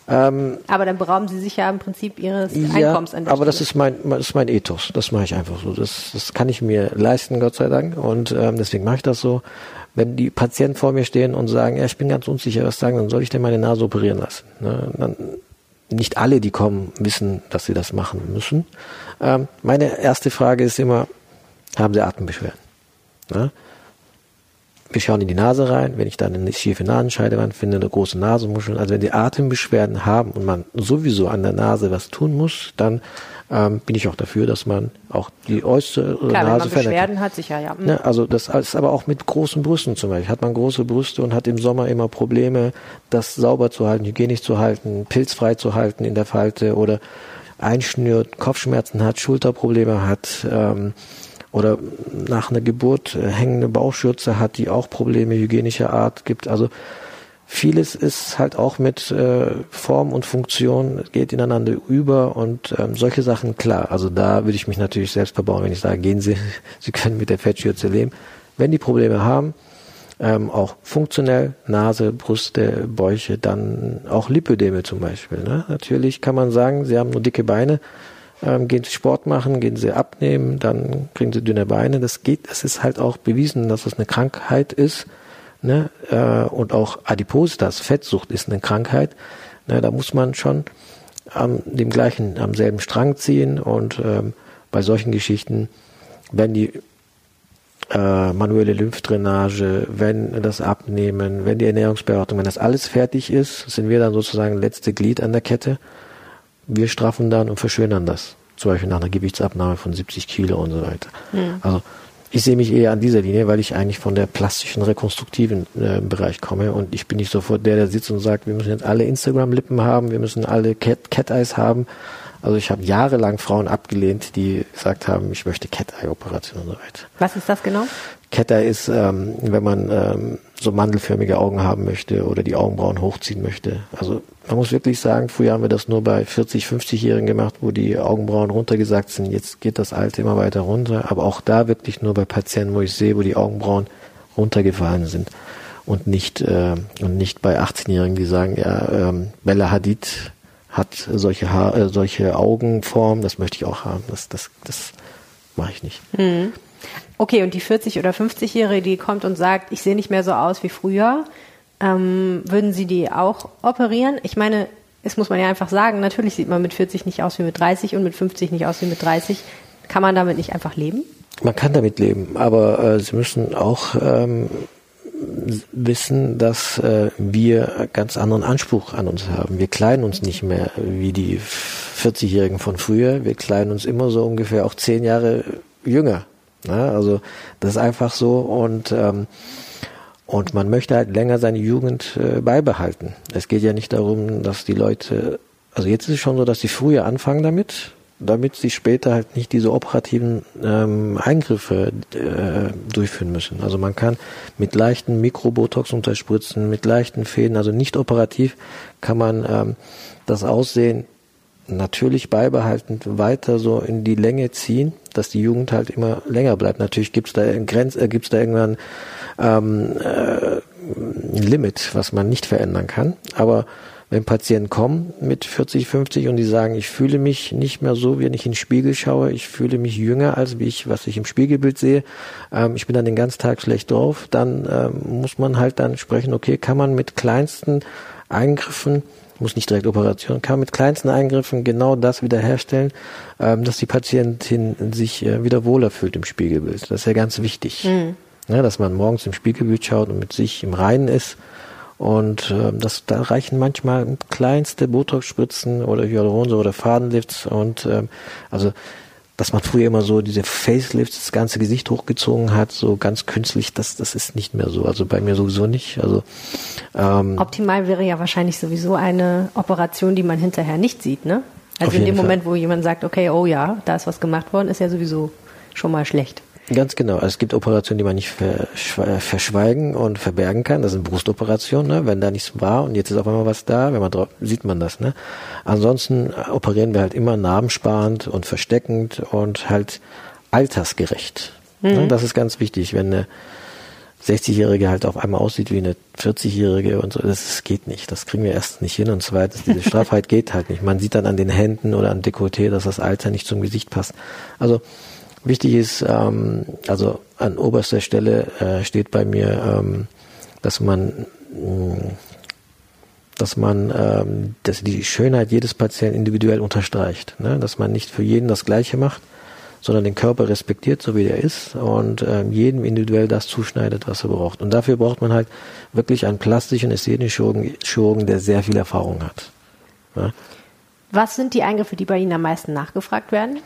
Speaker 3: Ähm,
Speaker 1: aber dann berauben sie sich ja im Prinzip ihres ja, Einkommens
Speaker 3: an der Aber Stelle. das ist mein, das ist mein Ethos. Das mache ich einfach so. Das, das kann ich mir leisten, Gott sei Dank. Und ähm, deswegen mache ich das so wenn die Patienten vor mir stehen und sagen, ja, ich bin ganz unsicher, was sagen, dann soll ich denn meine Nase operieren lassen. Ne? Dann, nicht alle, die kommen, wissen, dass sie das machen müssen. Ähm, meine erste Frage ist immer, haben sie Atembeschwerden? Ne? Wir schauen in die Nase rein, wenn ich dann eine schiefe Nasenscheidewand finde, eine große Nasenmuschel, also wenn die Atembeschwerden haben und man sowieso an der Nase was tun muss, dann ähm, bin ich auch dafür, dass man auch die äußere
Speaker 1: Klar,
Speaker 3: Nase
Speaker 1: wenn man Beschwerden hat, sicher, ja.
Speaker 3: Ne, also das ist aber auch mit großen Brüsten zum Beispiel. Hat man große Brüste und hat im Sommer immer Probleme, das sauber zu halten, hygienisch zu halten, pilzfrei zu halten in der Falte oder einschnürt, Kopfschmerzen hat, Schulterprobleme hat, ähm, oder nach einer Geburt äh, hängende Bauchschürze hat, die auch Probleme hygienischer Art gibt. Also vieles ist halt auch mit äh, Form und Funktion geht ineinander über und ähm, solche Sachen klar. Also da würde ich mich natürlich selbst verbauen, wenn ich sage, gehen Sie, Sie können mit der Fettschürze leben. Wenn die Probleme haben, ähm, auch funktionell Nase, Brüste, Bäuche, dann auch Lipödeme zum Beispiel. Ne? Natürlich kann man sagen, Sie haben nur dicke Beine, ähm, gehen Sie Sport machen, gehen Sie abnehmen, dann kriegen Sie dünne Beine. Das geht, es ist halt auch bewiesen, dass das eine Krankheit ist ne, äh, und auch Adipositas, Fettsucht ist eine Krankheit, ne, da muss man schon am dem gleichen, am selben Strang ziehen und ähm, bei solchen Geschichten, wenn die äh, manuelle Lymphdrainage, wenn das Abnehmen, wenn die Ernährungsberatung, wenn das alles fertig ist, sind wir dann sozusagen letzte Glied an der Kette. Wir straffen dann und verschönern das. Zum Beispiel nach einer Gewichtsabnahme von 70 Kilo und so weiter. Mhm. Also ich sehe mich eher an dieser Linie, weil ich eigentlich von der plastischen, rekonstruktiven äh, Bereich komme und ich bin nicht sofort der, der sitzt und sagt, wir müssen jetzt alle Instagram-Lippen haben, wir müssen alle Cat, Cat Eyes haben. Also ich habe jahrelang Frauen abgelehnt, die gesagt haben, ich möchte Cat-Eye-Operation und so weiter.
Speaker 1: Was ist das genau?
Speaker 3: Cat-Eye ist, ähm, wenn man ähm, so mandelförmige Augen haben möchte oder die Augenbrauen hochziehen möchte. Also man muss wirklich sagen, früher haben wir das nur bei 40, 50-Jährigen gemacht, wo die Augenbrauen runtergesagt sind. Jetzt geht das Alter immer weiter runter. Aber auch da wirklich nur bei Patienten, wo ich sehe, wo die Augenbrauen runtergefallen sind. Und nicht, äh, und nicht bei 18-Jährigen, die sagen, ja, ähm, Bella Hadid hat solche, ha äh, solche Augenformen, das möchte ich auch haben. Das, das, das mache ich nicht.
Speaker 1: Mhm. Okay, und die 40- oder 50-Jährige, die kommt und sagt, ich sehe nicht mehr so aus wie früher, ähm, würden Sie die auch operieren? Ich meine, es muss man ja einfach sagen, natürlich sieht man mit 40 nicht aus wie mit 30 und mit 50 nicht aus wie mit 30. Kann man damit nicht einfach leben?
Speaker 3: Man kann damit leben, aber äh, Sie müssen auch ähm, wissen, dass äh, wir ganz anderen Anspruch an uns haben. Wir kleiden uns nicht mehr wie die 40-Jährigen von früher. Wir kleiden uns immer so ungefähr auch zehn Jahre jünger. Ne? Also das ist einfach so und ähm, und man möchte halt länger seine Jugend äh, beibehalten. Es geht ja nicht darum, dass die Leute, also jetzt ist es schon so, dass sie früher anfangen damit, damit sie später halt nicht diese operativen ähm, Eingriffe äh, durchführen müssen. Also man kann mit leichten Mikrobotox unterspritzen, mit leichten Fäden, also nicht operativ, kann man ähm, das Aussehen natürlich beibehalten, weiter so in die Länge ziehen, dass die Jugend halt immer länger bleibt. Natürlich gibt's da Grenz, äh, gibt's da irgendwann ähm, äh, ein Limit, was man nicht verändern kann. Aber wenn Patienten kommen mit 40, 50 und die sagen, ich fühle mich nicht mehr so, wenn ich in den Spiegel schaue, ich fühle mich jünger als wie ich, was ich im Spiegelbild sehe, ähm, ich bin dann den ganzen Tag schlecht drauf, dann ähm, muss man halt dann sprechen, okay, kann man mit kleinsten Eingriffen muss nicht direkt Operation, kann mit kleinsten Eingriffen genau das wiederherstellen, ähm, dass die Patientin sich äh, wieder wohler fühlt im Spiegelbild. Das ist ja ganz wichtig. Mhm. Ja, dass man morgens im Spiegelbild schaut und mit sich im Reinen ist und äh, das, da reichen manchmal kleinste Botox-Spritzen oder Hyaluronsäure oder Fadenlifts. Und ähm, also, dass man früher immer so diese Facelifts, das ganze Gesicht hochgezogen hat, so ganz künstlich, das, das ist nicht mehr so. Also bei mir sowieso nicht. Also
Speaker 1: ähm, Optimal wäre ja wahrscheinlich sowieso eine Operation, die man hinterher nicht sieht, ne? Also in dem Fall. Moment, wo jemand sagt, okay, oh ja, da ist was gemacht worden, ist ja sowieso schon mal schlecht.
Speaker 3: Ganz genau. Also es gibt Operationen, die man nicht verschweigen und verbergen kann. Das sind Brustoperationen, ne? wenn da nichts war und jetzt ist auf einmal was da, wenn man drauf, sieht man das. Ne? Ansonsten operieren wir halt immer narbensparend und versteckend und halt altersgerecht. Ne? Mhm. Ne? Das ist ganz wichtig, wenn eine 60-Jährige halt auf einmal aussieht wie eine 40-Jährige und so, das, das geht nicht. Das kriegen wir erst nicht hin und zweitens, diese Straffheit geht halt nicht. Man sieht dann an den Händen oder an Dekolleté, dass das Alter nicht zum Gesicht passt. Also Wichtig ist, ähm, also an oberster Stelle äh, steht bei mir, ähm, dass man, mh, dass man ähm, dass die Schönheit jedes Patienten individuell unterstreicht, ne? dass man nicht für jeden das Gleiche macht, sondern den Körper respektiert, so wie er ist und ähm, jedem individuell das zuschneidet, was er braucht. Und dafür braucht man halt wirklich einen plastischen ästhetischen Chirurgen, Chirurgen der sehr viel Erfahrung hat.
Speaker 1: Ne? Was sind die Eingriffe, die bei Ihnen am meisten nachgefragt werden?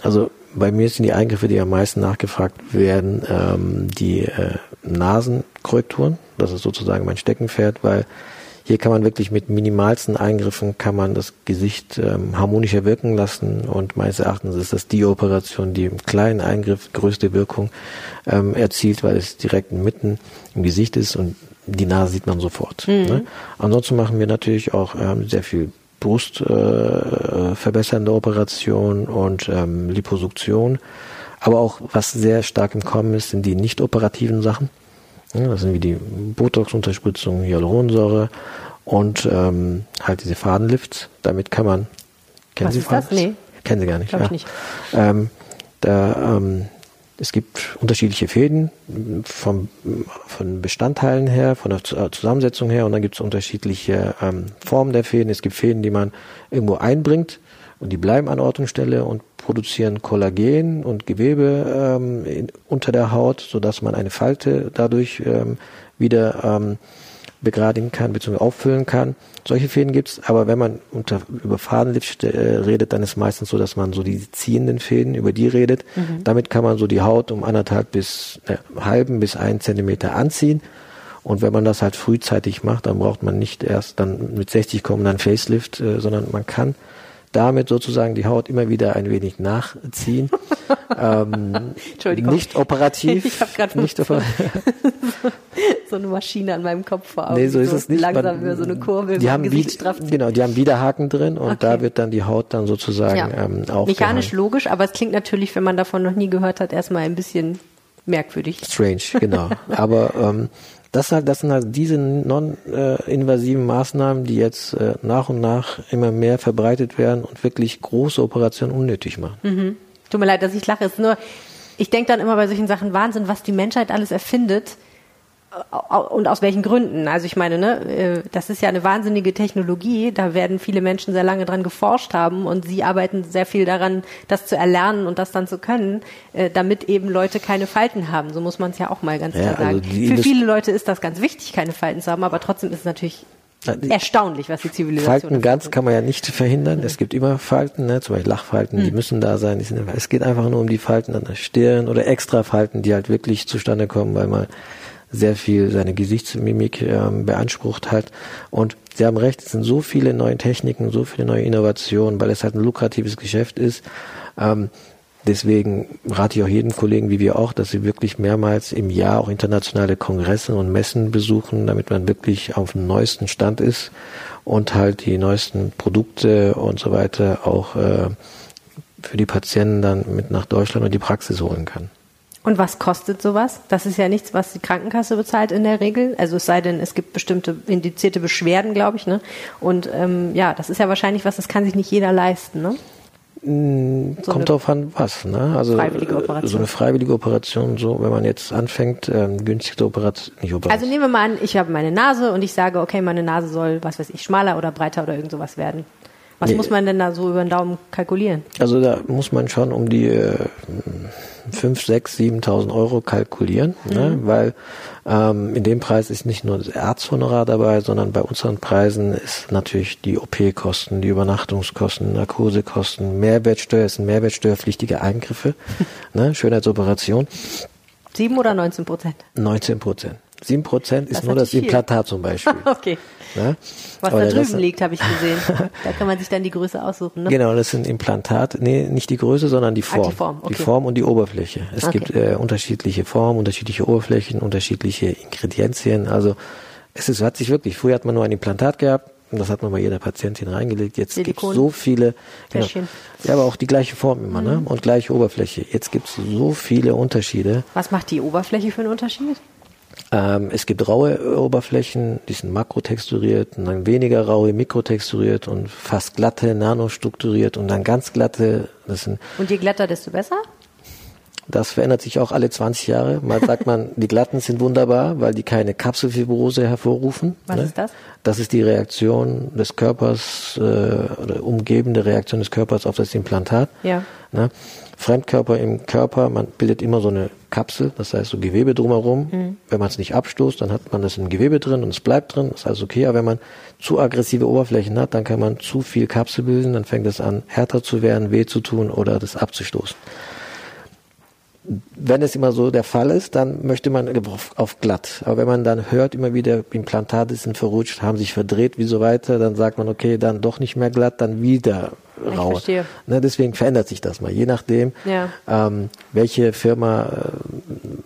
Speaker 3: Also bei mir sind die Eingriffe, die am meisten nachgefragt werden, ähm, die äh, Nasenkorrekturen. Das ist sozusagen mein Steckenpferd, weil hier kann man wirklich mit minimalsten Eingriffen kann man das Gesicht ähm, harmonischer wirken lassen und meines Erachtens ist das die Operation, die im kleinen Eingriff größte Wirkung ähm, erzielt, weil es direkt mitten im Gesicht ist und die Nase sieht man sofort. Mhm. Ne? Ansonsten machen wir natürlich auch ähm, sehr viel brustverbessernde äh, Operation und ähm, Liposuktion. Aber auch, was sehr stark im Kommen ist, sind die nicht operativen Sachen. Ja, das sind wie die Botox-Unterspritzung, Hyaluronsäure und ähm, halt diese Fadenlifts. Damit kann man.
Speaker 1: Kennen was Sie ist das? Nee.
Speaker 3: Kennen Sie gar nicht.
Speaker 1: Glaub ja. ich nicht.
Speaker 3: Ähm, da ähm, es gibt unterschiedliche Fäden vom, von Bestandteilen her, von der äh, Zusammensetzung her und dann gibt es unterschiedliche ähm, Formen der Fäden. Es gibt Fäden, die man irgendwo einbringt und die bleiben an Ort und Stelle und produzieren Kollagen und Gewebe ähm, in, unter der Haut, sodass man eine Falte dadurch ähm, wieder ähm, begradigen kann bzw. auffüllen kann. Solche Fäden gibt's, aber wenn man unter, über Fadenlift äh, redet, dann ist meistens so, dass man so die ziehenden Fäden, über die redet. Mhm. Damit kann man so die Haut um anderthalb bis äh, halben bis einen Zentimeter anziehen. Und wenn man das halt frühzeitig macht, dann braucht man nicht erst dann mit 60 kommen dann Facelift, äh, sondern man kann damit sozusagen die Haut immer wieder ein wenig nachziehen.
Speaker 1: ähm, Entschuldigung.
Speaker 3: Nicht operativ.
Speaker 1: Ich habe gerade nicht so eine Maschine an meinem Kopf vor Augen.
Speaker 3: Nee, so ist so es nicht.
Speaker 1: Langsam über so eine Kurve
Speaker 3: die haben Gesicht Genau, die haben Widerhaken drin und okay. da wird dann die Haut dann sozusagen ja. ähm, aufgehangen.
Speaker 1: Mechanisch logisch, aber es klingt natürlich, wenn man davon noch nie gehört hat, erstmal ein bisschen merkwürdig.
Speaker 3: Strange, genau. aber ähm, das, halt, das sind halt diese non-invasiven Maßnahmen, die jetzt äh, nach und nach immer mehr verbreitet werden und wirklich große Operationen unnötig machen.
Speaker 1: Mhm. Tut mir leid, dass ich lache. Es ist nur, ich denke dann immer bei solchen Sachen Wahnsinn, was die Menschheit alles erfindet und aus welchen Gründen. Also ich meine, ne, äh, das ist ja eine wahnsinnige Technologie. Da werden viele Menschen sehr lange dran geforscht haben und sie arbeiten sehr viel daran, das zu erlernen und das dann zu können, äh, damit eben Leute keine Falten haben. So muss man es ja auch mal ganz klar ja, also sagen. Für viele Leute ist das ganz wichtig, keine Falten zu haben, aber trotzdem ist es natürlich erstaunlich, was die Zivilisation
Speaker 3: Falten ganz kann man ja nicht verhindern. Es gibt immer Falten, ne? zum Beispiel Lachfalten, mhm. die müssen da sein. Sind, es geht einfach nur um die Falten an der Stirn oder extra Falten, die halt wirklich zustande kommen, weil man sehr viel seine Gesichtsmimik ähm, beansprucht hat. Und Sie haben recht, es sind so viele neue Techniken, so viele neue Innovationen, weil es halt ein lukratives Geschäft ist. Ähm, deswegen rate ich auch jedem Kollegen, wie wir auch, dass sie wirklich mehrmals im Jahr auch internationale Kongresse und Messen besuchen, damit man wirklich auf dem neuesten Stand ist und halt die neuesten Produkte und so weiter auch äh, für die Patienten dann mit nach Deutschland und die Praxis holen kann.
Speaker 1: Und was kostet sowas? Das ist ja nichts, was die Krankenkasse bezahlt in der Regel. Also es sei denn, es gibt bestimmte indizierte Beschwerden, glaube ich. Ne? Und ähm, ja, das ist ja wahrscheinlich was, das kann sich nicht jeder leisten. Ne?
Speaker 3: Mm, so Kommt drauf an, was. Ne? Also
Speaker 1: freiwillige Operation.
Speaker 3: so eine freiwillige Operation, so wenn man jetzt anfängt, ähm, günstige Operation, nicht Operation.
Speaker 1: Also nehmen wir mal an, ich habe meine Nase und ich sage, okay, meine Nase soll, was weiß ich, schmaler oder breiter oder irgend sowas werden. Was nee. muss man denn da so über den Daumen kalkulieren?
Speaker 3: Also da muss man schon um die äh, 5, 6, 7.000 Euro kalkulieren, ne? mhm. ne? weil ähm, in dem Preis ist nicht nur das Erzhonorar dabei, sondern bei unseren Preisen ist natürlich die OP-Kosten, die Übernachtungskosten, Narkosekosten, Mehrwertsteuer, es sind mehrwertsteuerpflichtige Eingriffe, ne? Schönheitsoperation.
Speaker 1: 7 oder 19 Prozent?
Speaker 3: 19 Prozent. 7 Prozent ist das nur das. Implantat zum Beispiel.
Speaker 1: okay. Ne? Was Oder da drüben das, liegt, habe ich gesehen. da kann man sich dann die Größe aussuchen. Ne?
Speaker 3: Genau, das sind Implantate. Nee, nicht die Größe, sondern die Form. Ah, die, Form. Okay. die Form und die Oberfläche. Es okay. gibt äh, unterschiedliche Formen, unterschiedliche Oberflächen, unterschiedliche Ingredienzien. Also es ist, hat sich wirklich, früher hat man nur ein Implantat gehabt, und das hat man bei jeder Patientin reingelegt. Jetzt gibt es so viele, genau, ja, aber auch die gleiche Form immer, ne? mhm. ne? Und gleiche Oberfläche. Jetzt gibt es so viele Unterschiede.
Speaker 1: Was macht die Oberfläche für einen Unterschied?
Speaker 3: Ähm, es gibt raue Oberflächen, die sind makrotexturiert, und dann weniger raue, mikrotexturiert und fast glatte, nanostrukturiert und dann ganz glatte. Das sind
Speaker 1: und je glatter, desto besser?
Speaker 3: Das verändert sich auch alle 20 Jahre. Mal sagt man, die glatten sind wunderbar, weil die keine Kapselfibrose hervorrufen.
Speaker 1: Was
Speaker 3: ne?
Speaker 1: ist das?
Speaker 3: Das ist die Reaktion des Körpers äh, oder umgebende Reaktion des Körpers auf das Implantat.
Speaker 1: Ja.
Speaker 3: Ne? Fremdkörper im Körper, man bildet immer so eine Kapsel, das heißt so Gewebe drumherum. Mhm. Wenn man es nicht abstoßt, dann hat man das im Gewebe drin und es bleibt drin, das ist alles okay. Aber wenn man zu aggressive Oberflächen hat, dann kann man zu viel Kapsel bilden, dann fängt es an härter zu werden, weh zu tun oder das abzustoßen wenn es immer so der Fall ist, dann möchte man auf, auf, glatt. Aber wenn man dann hört, immer wieder Implantate sind verrutscht, haben sich verdreht, wie so weiter, dann sagt man, okay, dann doch nicht mehr glatt, dann wieder rau. Ich verstehe. Ne, deswegen verändert sich das mal, je nachdem,
Speaker 1: ja.
Speaker 3: ähm, welche Firma äh,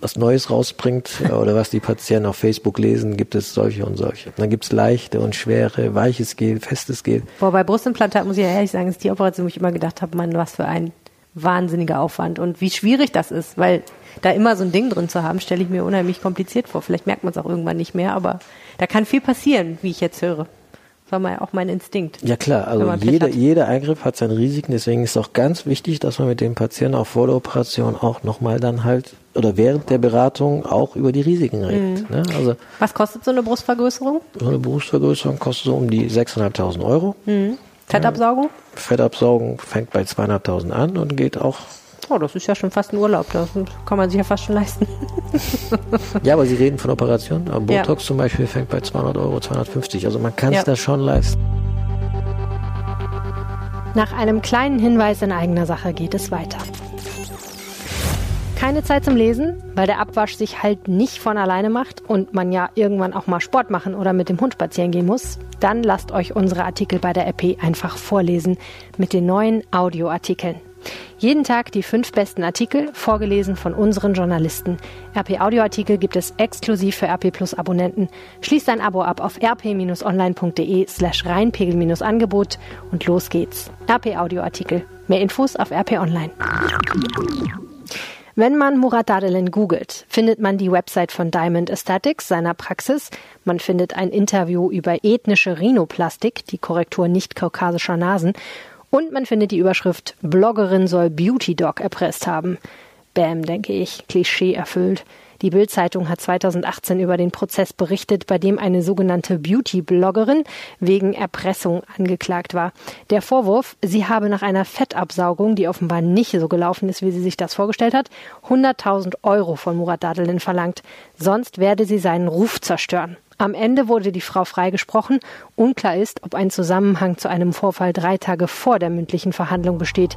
Speaker 3: was Neues rausbringt oder was die Patienten auf Facebook lesen, gibt es solche und solche. dann gibt es leichte und schwere, weiches Gel, festes Gel.
Speaker 1: Boah, bei Brustimplantat muss ich ja ehrlich sagen, ist die Operation, wo ich immer gedacht habe, man, was für ein wahnsinniger Aufwand und wie schwierig das ist, weil da immer so ein Ding drin zu haben, stelle ich mir unheimlich kompliziert vor. Vielleicht merkt man es auch irgendwann nicht mehr, aber da kann viel passieren, wie ich jetzt höre. Das war mal auch mein Instinkt.
Speaker 3: Ja klar, also jeder, jeder Eingriff hat seine Risiken, deswegen ist es auch ganz wichtig, dass man mit dem Patienten auch vor der Operation auch nochmal dann halt oder während der Beratung auch über die Risiken redet. Mhm. Ne? Also,
Speaker 1: Was kostet so eine Brustvergrößerung?
Speaker 3: So eine Brustvergrößerung kostet so um die 6.500 Euro.
Speaker 1: Mhm. Fettabsaugung?
Speaker 3: Fettabsaugung fängt bei 200.000 an und geht auch.
Speaker 1: Oh, das ist ja schon fast ein Urlaub. Das kann man sich ja fast schon leisten.
Speaker 3: ja, aber Sie reden von Operationen. Aber Botox ja. zum Beispiel fängt bei 200 Euro, 250. Also man kann es ja. das schon leisten.
Speaker 1: Nach einem kleinen Hinweis in eigener Sache geht es weiter. Keine Zeit zum Lesen, weil der Abwasch sich halt nicht von alleine macht und man ja irgendwann auch mal Sport machen oder mit dem Hund spazieren gehen muss. Dann lasst euch unsere Artikel bei der RP einfach vorlesen mit den neuen Audioartikeln. Jeden Tag die fünf besten Artikel, vorgelesen von unseren Journalisten. RP Audioartikel gibt es exklusiv für RP Plus Abonnenten. Schließt ein Abo ab auf rp-online.de slash reinpegel-angebot und los geht's. RP Audioartikel. Mehr Infos auf RP Online. Wenn man Murat Dadelin googelt, findet man die Website von Diamond Aesthetics, seiner Praxis. Man findet ein Interview über ethnische Rhinoplastik, die Korrektur nicht kaukasischer Nasen. Und man findet die Überschrift Bloggerin soll Beauty Dog erpresst haben. Bäm, denke ich, Klischee erfüllt. Die Bild-Zeitung hat 2018 über den Prozess berichtet, bei dem eine sogenannte Beauty-Bloggerin wegen Erpressung angeklagt war. Der Vorwurf, sie habe nach einer Fettabsaugung, die offenbar nicht so gelaufen ist, wie sie sich das vorgestellt hat, 100.000 Euro von Murat Dadelin verlangt. Sonst werde sie seinen Ruf zerstören. Am Ende wurde die Frau freigesprochen. Unklar ist, ob ein Zusammenhang zu einem Vorfall drei Tage vor der mündlichen Verhandlung besteht.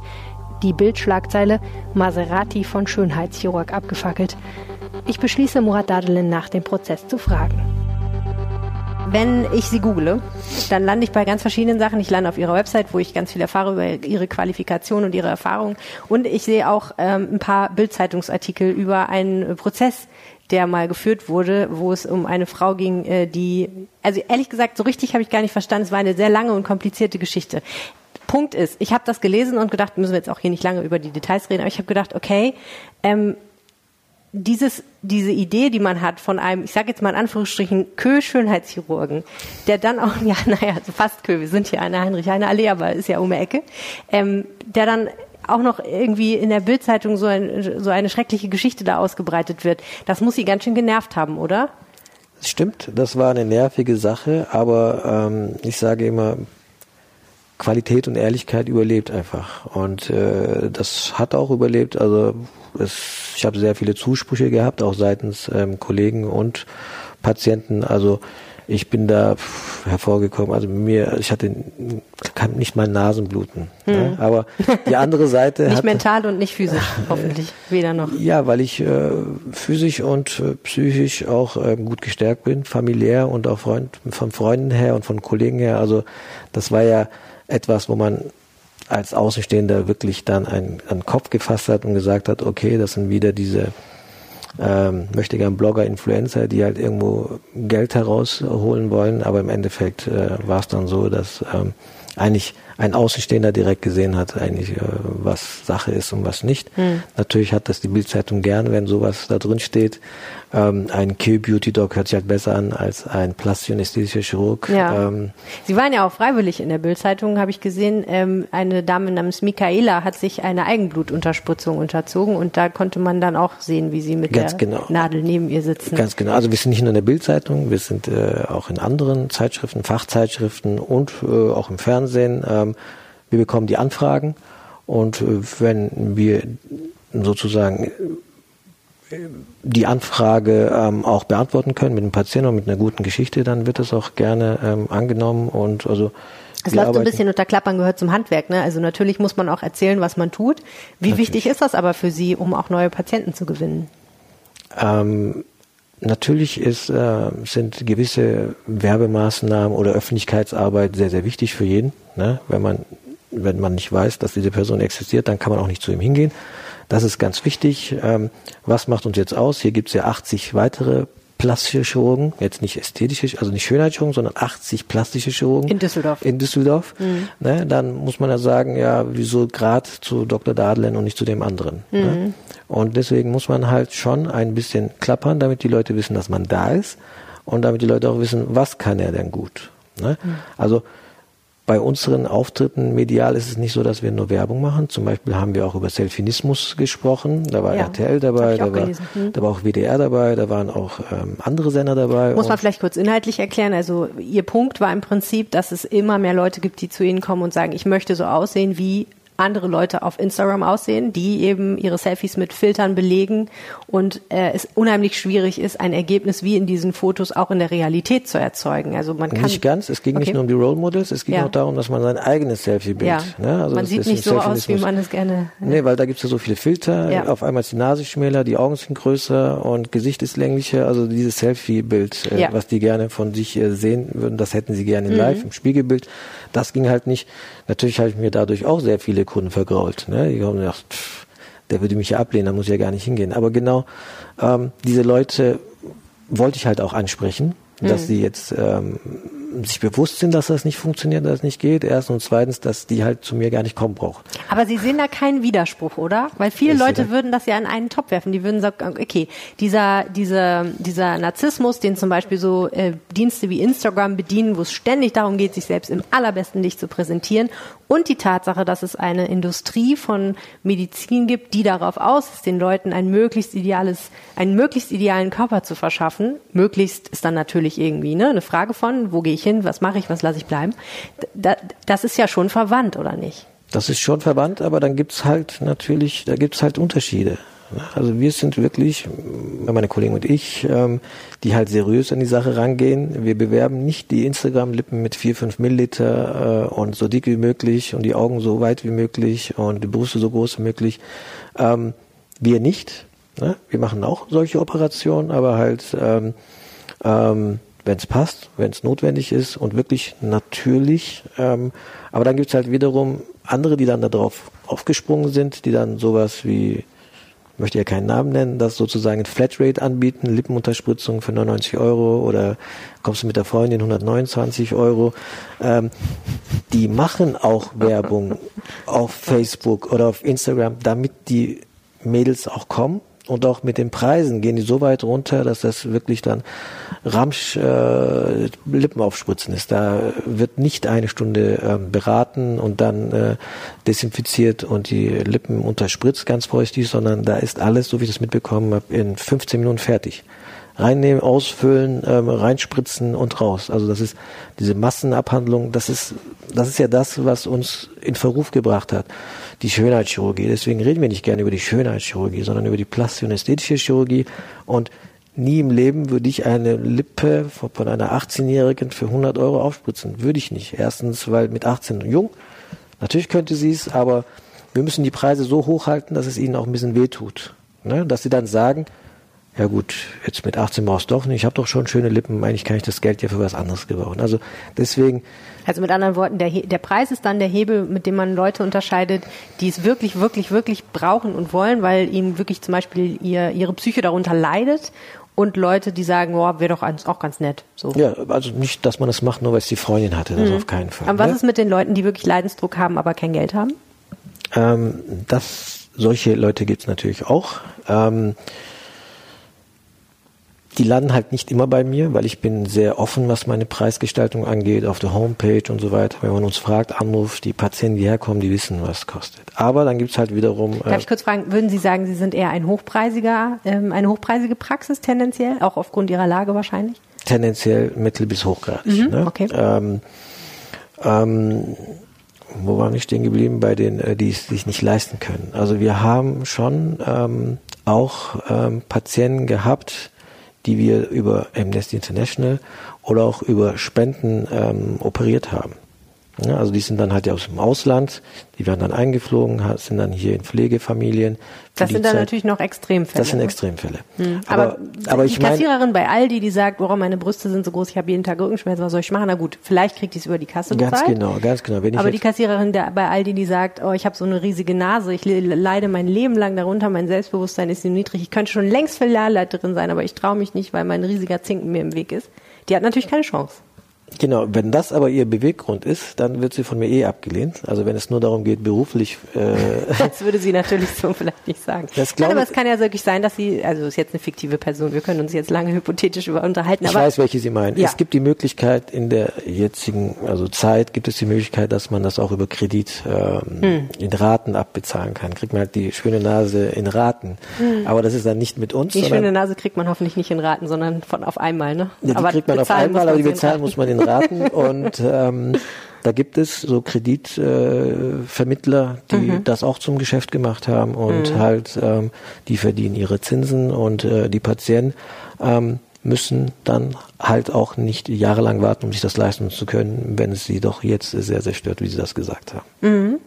Speaker 1: Die Bildschlagzeile Maserati von Schönheitschirurg abgefackelt. Ich beschließe, Murat Dadelin nach dem Prozess zu fragen. Wenn ich sie google, dann lande ich bei ganz verschiedenen Sachen. Ich lande auf ihrer Website, wo ich ganz viel erfahre über ihre Qualifikation und ihre Erfahrung. Und ich sehe auch ähm, ein paar Bildzeitungsartikel über einen Prozess, der mal geführt wurde, wo es um eine Frau ging, äh, die, also ehrlich gesagt, so richtig habe ich gar nicht verstanden. Es war eine sehr lange und komplizierte Geschichte. Punkt ist, ich habe das gelesen und gedacht, müssen wir jetzt auch hier nicht lange über die Details reden, aber ich habe gedacht, okay, ähm, dieses, diese Idee, die man hat von einem, ich sage jetzt mal in Anführungsstrichen, Kö-Schönheitschirurgen, der dann auch, ja, naja, also fast Kö, wir sind hier an der Heinrich-Heine-Allee, aber ist ja um die Ecke, ähm, der dann auch noch irgendwie in der Bildzeitung so, ein, so eine schreckliche Geschichte da ausgebreitet wird. Das muss sie ganz schön genervt haben, oder?
Speaker 3: Stimmt, das war eine nervige Sache, aber ähm, ich sage immer, Qualität und Ehrlichkeit überlebt einfach. Und äh, das hat auch überlebt. Also es, ich habe sehr viele Zusprüche gehabt, auch seitens ähm, Kollegen und Patienten. Also ich bin da hervorgekommen. Also mir, ich hatte kann nicht mal Nasenbluten. Hm. Ne? Aber die andere Seite
Speaker 1: nicht
Speaker 3: hatte,
Speaker 1: mental und nicht physisch, hoffentlich weder noch.
Speaker 3: Ja, weil ich äh, physisch und äh, psychisch auch äh, gut gestärkt bin, familiär und auch Freund, von Freunden her und von Kollegen her. Also das war ja etwas, wo man als Außenstehender wirklich dann einen, einen Kopf gefasst hat und gesagt hat, okay, das sind wieder diese ähm, möchte gern Blogger, Influencer, die halt irgendwo Geld herausholen wollen, aber im Endeffekt äh, war es dann so, dass ähm, eigentlich ein Außenstehender direkt gesehen hat, eigentlich, äh, was Sache ist und was nicht. Hm. Natürlich hat das die Bildzeitung gern, wenn sowas da drin steht. Ähm, ein Q-Beauty-Dog hört sich halt besser an als ein plastischer Chirurg.
Speaker 1: Ja. Ähm, Sie waren ja auch freiwillig in der Bildzeitung, habe ich gesehen. Ähm, eine Dame namens Michaela hat sich eine Eigenblutunterspritzung unterzogen und da konnte man dann auch sehen, wie sie mit der genau. Nadel neben ihr sitzen.
Speaker 3: Ganz genau. Also wir sind nicht nur in der Bildzeitung, wir sind äh, auch in anderen Zeitschriften, Fachzeitschriften und äh, auch im Fernsehen. Ähm, wir bekommen die Anfragen und äh, wenn wir sozusagen die Anfrage ähm, auch beantworten können mit dem Patienten und mit einer guten Geschichte, dann wird es auch gerne ähm, angenommen und also
Speaker 1: es läuft so ein bisschen unter Klappern gehört zum Handwerk, ne? Also natürlich muss man auch erzählen, was man tut. Wie natürlich. wichtig ist das aber für Sie, um auch neue Patienten zu gewinnen?
Speaker 3: Ähm, natürlich ist, äh, sind gewisse Werbemaßnahmen oder Öffentlichkeitsarbeit sehr, sehr wichtig für jeden. Ne? Wenn man wenn man nicht weiß, dass diese Person existiert, dann kann man auch nicht zu ihm hingehen. Das ist ganz wichtig. Ähm, was macht uns jetzt aus? Hier gibt es ja 80 weitere plastische Chirurgen, jetzt nicht ästhetische, also nicht Schönheitschirurgen, sondern 80 plastische Chirurgen.
Speaker 1: In Düsseldorf.
Speaker 3: In Düsseldorf. Mhm. Ne, dann muss man ja sagen, ja, wieso gerade zu Dr. Dadlen und nicht zu dem anderen. Ne? Mhm. Ne? Und deswegen muss man halt schon ein bisschen klappern, damit die Leute wissen, dass man da ist und damit die Leute auch wissen, was kann er denn gut. Ne? Mhm. Also bei unseren Auftritten medial ist es nicht so, dass wir nur Werbung machen. Zum Beispiel haben wir auch über Selfinismus gesprochen. Da war ja, RTL dabei, da war, hm. da war auch WDR dabei, da waren auch ähm, andere Sender dabei.
Speaker 1: Muss man vielleicht kurz inhaltlich erklären. Also Ihr Punkt war im Prinzip, dass es immer mehr Leute gibt, die zu Ihnen kommen und sagen, ich möchte so aussehen wie andere Leute auf Instagram aussehen, die eben ihre Selfies mit Filtern belegen und äh, es unheimlich schwierig ist, ein Ergebnis wie in diesen Fotos auch in der Realität zu erzeugen. Also man kann
Speaker 3: nicht ganz. Es ging okay. nicht nur um die Role Models, es ging ja. auch darum, dass man sein eigenes Selfie-Bild. Ja.
Speaker 1: Ne? Also man sieht nicht so aus, wie man es gerne. Ja.
Speaker 3: Nee, weil da gibt es ja so viele Filter. Ja. Auf einmal ist die Nase schmäler, die Augen sind größer und Gesicht ist länglicher. Also dieses Selfie-Bild, äh, was die gerne von sich äh, sehen würden, das hätten sie gerne mhm. live im Spiegelbild. Das ging halt nicht. Natürlich habe ich mir dadurch auch sehr viele Kunden vergrault. Ne? Die haben gedacht, pff, der würde mich ja ablehnen, da muss ich ja gar nicht hingehen. Aber genau ähm, diese Leute wollte ich halt auch ansprechen, dass mhm. sie jetzt ähm, sich bewusst sind, dass das nicht funktioniert, dass es nicht geht. Erstens und zweitens, dass die halt zu mir gar nicht kommen brauchen.
Speaker 1: Aber Sie sehen da keinen Widerspruch, oder? Weil viele ich Leute würden das ja in einen Topf werfen. Die würden sagen, okay, dieser, dieser, dieser Narzissmus, den zum Beispiel so äh, Dienste wie Instagram bedienen, wo es ständig darum geht, sich selbst im allerbesten Licht zu präsentieren und die Tatsache, dass es eine Industrie von Medizin gibt, die darauf aus ist, den Leuten ein möglichst ideales, einen möglichst idealen Körper zu verschaffen. Möglichst ist dann natürlich irgendwie ne, eine Frage von, wo gehe ich hin, was mache ich, was lasse ich bleiben. Da, das ist ja schon verwandt, oder nicht?
Speaker 3: Das ist schon verwandt, aber dann gibt's halt natürlich, da gibt's halt Unterschiede. Also wir sind wirklich, meine Kollegen und ich, ähm, die halt seriös an die Sache rangehen. Wir bewerben nicht die Instagram-Lippen mit vier, fünf Milliliter äh, und so dick wie möglich und die Augen so weit wie möglich und die Brüste so groß wie möglich. Ähm, wir nicht. Ne? Wir machen auch solche Operationen, aber halt ähm, wenn es passt, wenn es notwendig ist und wirklich natürlich. Aber dann gibt's halt wiederum andere, die dann darauf aufgesprungen sind, die dann sowas wie möchte ja keinen Namen nennen, das sozusagen ein Flatrate anbieten, Lippenunterspritzung für 99 Euro oder kommst du mit der Freundin 129 Euro. Ähm, die machen auch Werbung auf Facebook oder auf Instagram, damit die Mädels auch kommen, und auch mit den Preisen gehen die so weit runter, dass das wirklich dann Ramsch äh, Lippenaufspritzen ist. Da wird nicht eine Stunde äh, beraten und dann äh, desinfiziert und die Lippen unterspritzt ganz feuchtig, sondern da ist alles, so wie ich das mitbekommen habe, in 15 Minuten fertig reinnehmen, ausfüllen, ähm, reinspritzen und raus. Also das ist diese Massenabhandlung, das ist, das ist ja das, was uns in Verruf gebracht hat, die Schönheitschirurgie. Deswegen reden wir nicht gerne über die Schönheitschirurgie, sondern über die plastische und ästhetische Chirurgie. Und nie im Leben würde ich eine Lippe von einer 18-Jährigen für 100 Euro aufspritzen. Würde ich nicht. Erstens, weil mit 18 jung, natürlich könnte sie es, aber wir müssen die Preise so hochhalten, dass es ihnen auch ein bisschen wehtut. Ne? Dass sie dann sagen, ja gut, jetzt mit 18 brauchst du doch nicht, ich habe doch schon schöne Lippen, eigentlich kann ich das Geld ja für was anderes gebrauchen. Also deswegen.
Speaker 1: Also mit anderen Worten, der, der Preis ist dann der Hebel, mit dem man Leute unterscheidet, die es wirklich, wirklich, wirklich brauchen und wollen, weil ihnen wirklich zum Beispiel ihr, ihre Psyche darunter leidet und Leute, die sagen, oh, wäre doch auch ganz nett. So.
Speaker 3: Ja, also nicht, dass man das macht, nur weil es die Freundin hatte, das mhm. auf keinen Fall.
Speaker 1: Aber was ne? ist mit den Leuten, die wirklich Leidensdruck haben, aber kein Geld haben?
Speaker 3: Ähm, das, solche Leute gibt es natürlich auch. Ähm, die landen halt nicht immer bei mir, weil ich bin sehr offen, was meine Preisgestaltung angeht, auf der Homepage und so weiter. Wenn man uns fragt, anruft, die Patienten, die herkommen, die wissen, was es kostet. Aber dann gibt's halt wiederum.
Speaker 1: Darf äh, ich kurz fragen, würden Sie sagen, Sie sind eher ein hochpreisiger, ähm, eine hochpreisige Praxis tendenziell, auch aufgrund Ihrer Lage wahrscheinlich?
Speaker 3: Tendenziell mittel- bis hochgradig.
Speaker 1: Mhm, ne? Okay. Ähm,
Speaker 3: ähm, wo waren wir stehen geblieben? Bei den, äh, die es sich nicht leisten können. Also wir haben schon ähm, auch ähm, Patienten gehabt, die wir über Amnesty International oder auch über Spenden ähm, operiert haben. Ja, also die sind dann halt aus dem Ausland, die werden dann eingeflogen, sind dann hier in Pflegefamilien.
Speaker 1: Das sind dann Zeit. natürlich noch Extremfälle.
Speaker 3: Das sind ne? Extremfälle.
Speaker 1: Hm. Aber, aber, aber die Kassiererin bei Aldi, die sagt, warum meine Brüste sind so groß, ich habe jeden Tag Rückenschmerzen, was soll ich machen? Na gut, vielleicht kriegt die es über die Kasse
Speaker 3: bezahlt. Ganz genau, ganz genau.
Speaker 1: Wenn aber die Kassiererin der, bei Aldi, die sagt, oh, ich habe so eine riesige Nase, ich leide mein Leben lang darunter, mein Selbstbewusstsein ist niedrig, ich könnte schon längst Filialleiterin sein, aber ich traue mich nicht, weil mein riesiger Zinken mir im Weg ist. Die hat natürlich keine Chance.
Speaker 3: Genau, wenn das aber ihr Beweggrund ist, dann wird sie von mir eh abgelehnt. Also wenn es nur darum geht, beruflich. Äh,
Speaker 1: das würde sie natürlich so vielleicht nicht sagen. Das Nein, aber es kann ja wirklich sein, dass sie, also ist jetzt eine fiktive Person, wir können uns jetzt lange hypothetisch über unterhalten.
Speaker 3: Ich weiß, welche Sie meinen. Ja. Es gibt die Möglichkeit in der jetzigen, also Zeit, gibt es die Möglichkeit, dass man das auch über Kredit ähm, hm. in Raten abbezahlen kann. Kriegt man halt die schöne Nase in Raten. Hm. Aber das ist dann nicht mit uns.
Speaker 1: Die schöne Nase kriegt man hoffentlich nicht in Raten, sondern von auf einmal, ne?
Speaker 3: Ja, die aber kriegt man auf einmal, aber die bezahlen muss man in raten und ähm, da gibt es so Kreditvermittler, äh, die mhm. das auch zum Geschäft gemacht haben und mhm. halt ähm, die verdienen ihre Zinsen und äh, die Patienten ähm, müssen dann halt auch nicht jahrelang warten, um sich das leisten zu können, wenn es sie doch jetzt sehr, sehr stört, wie Sie das gesagt haben.
Speaker 1: Mhm.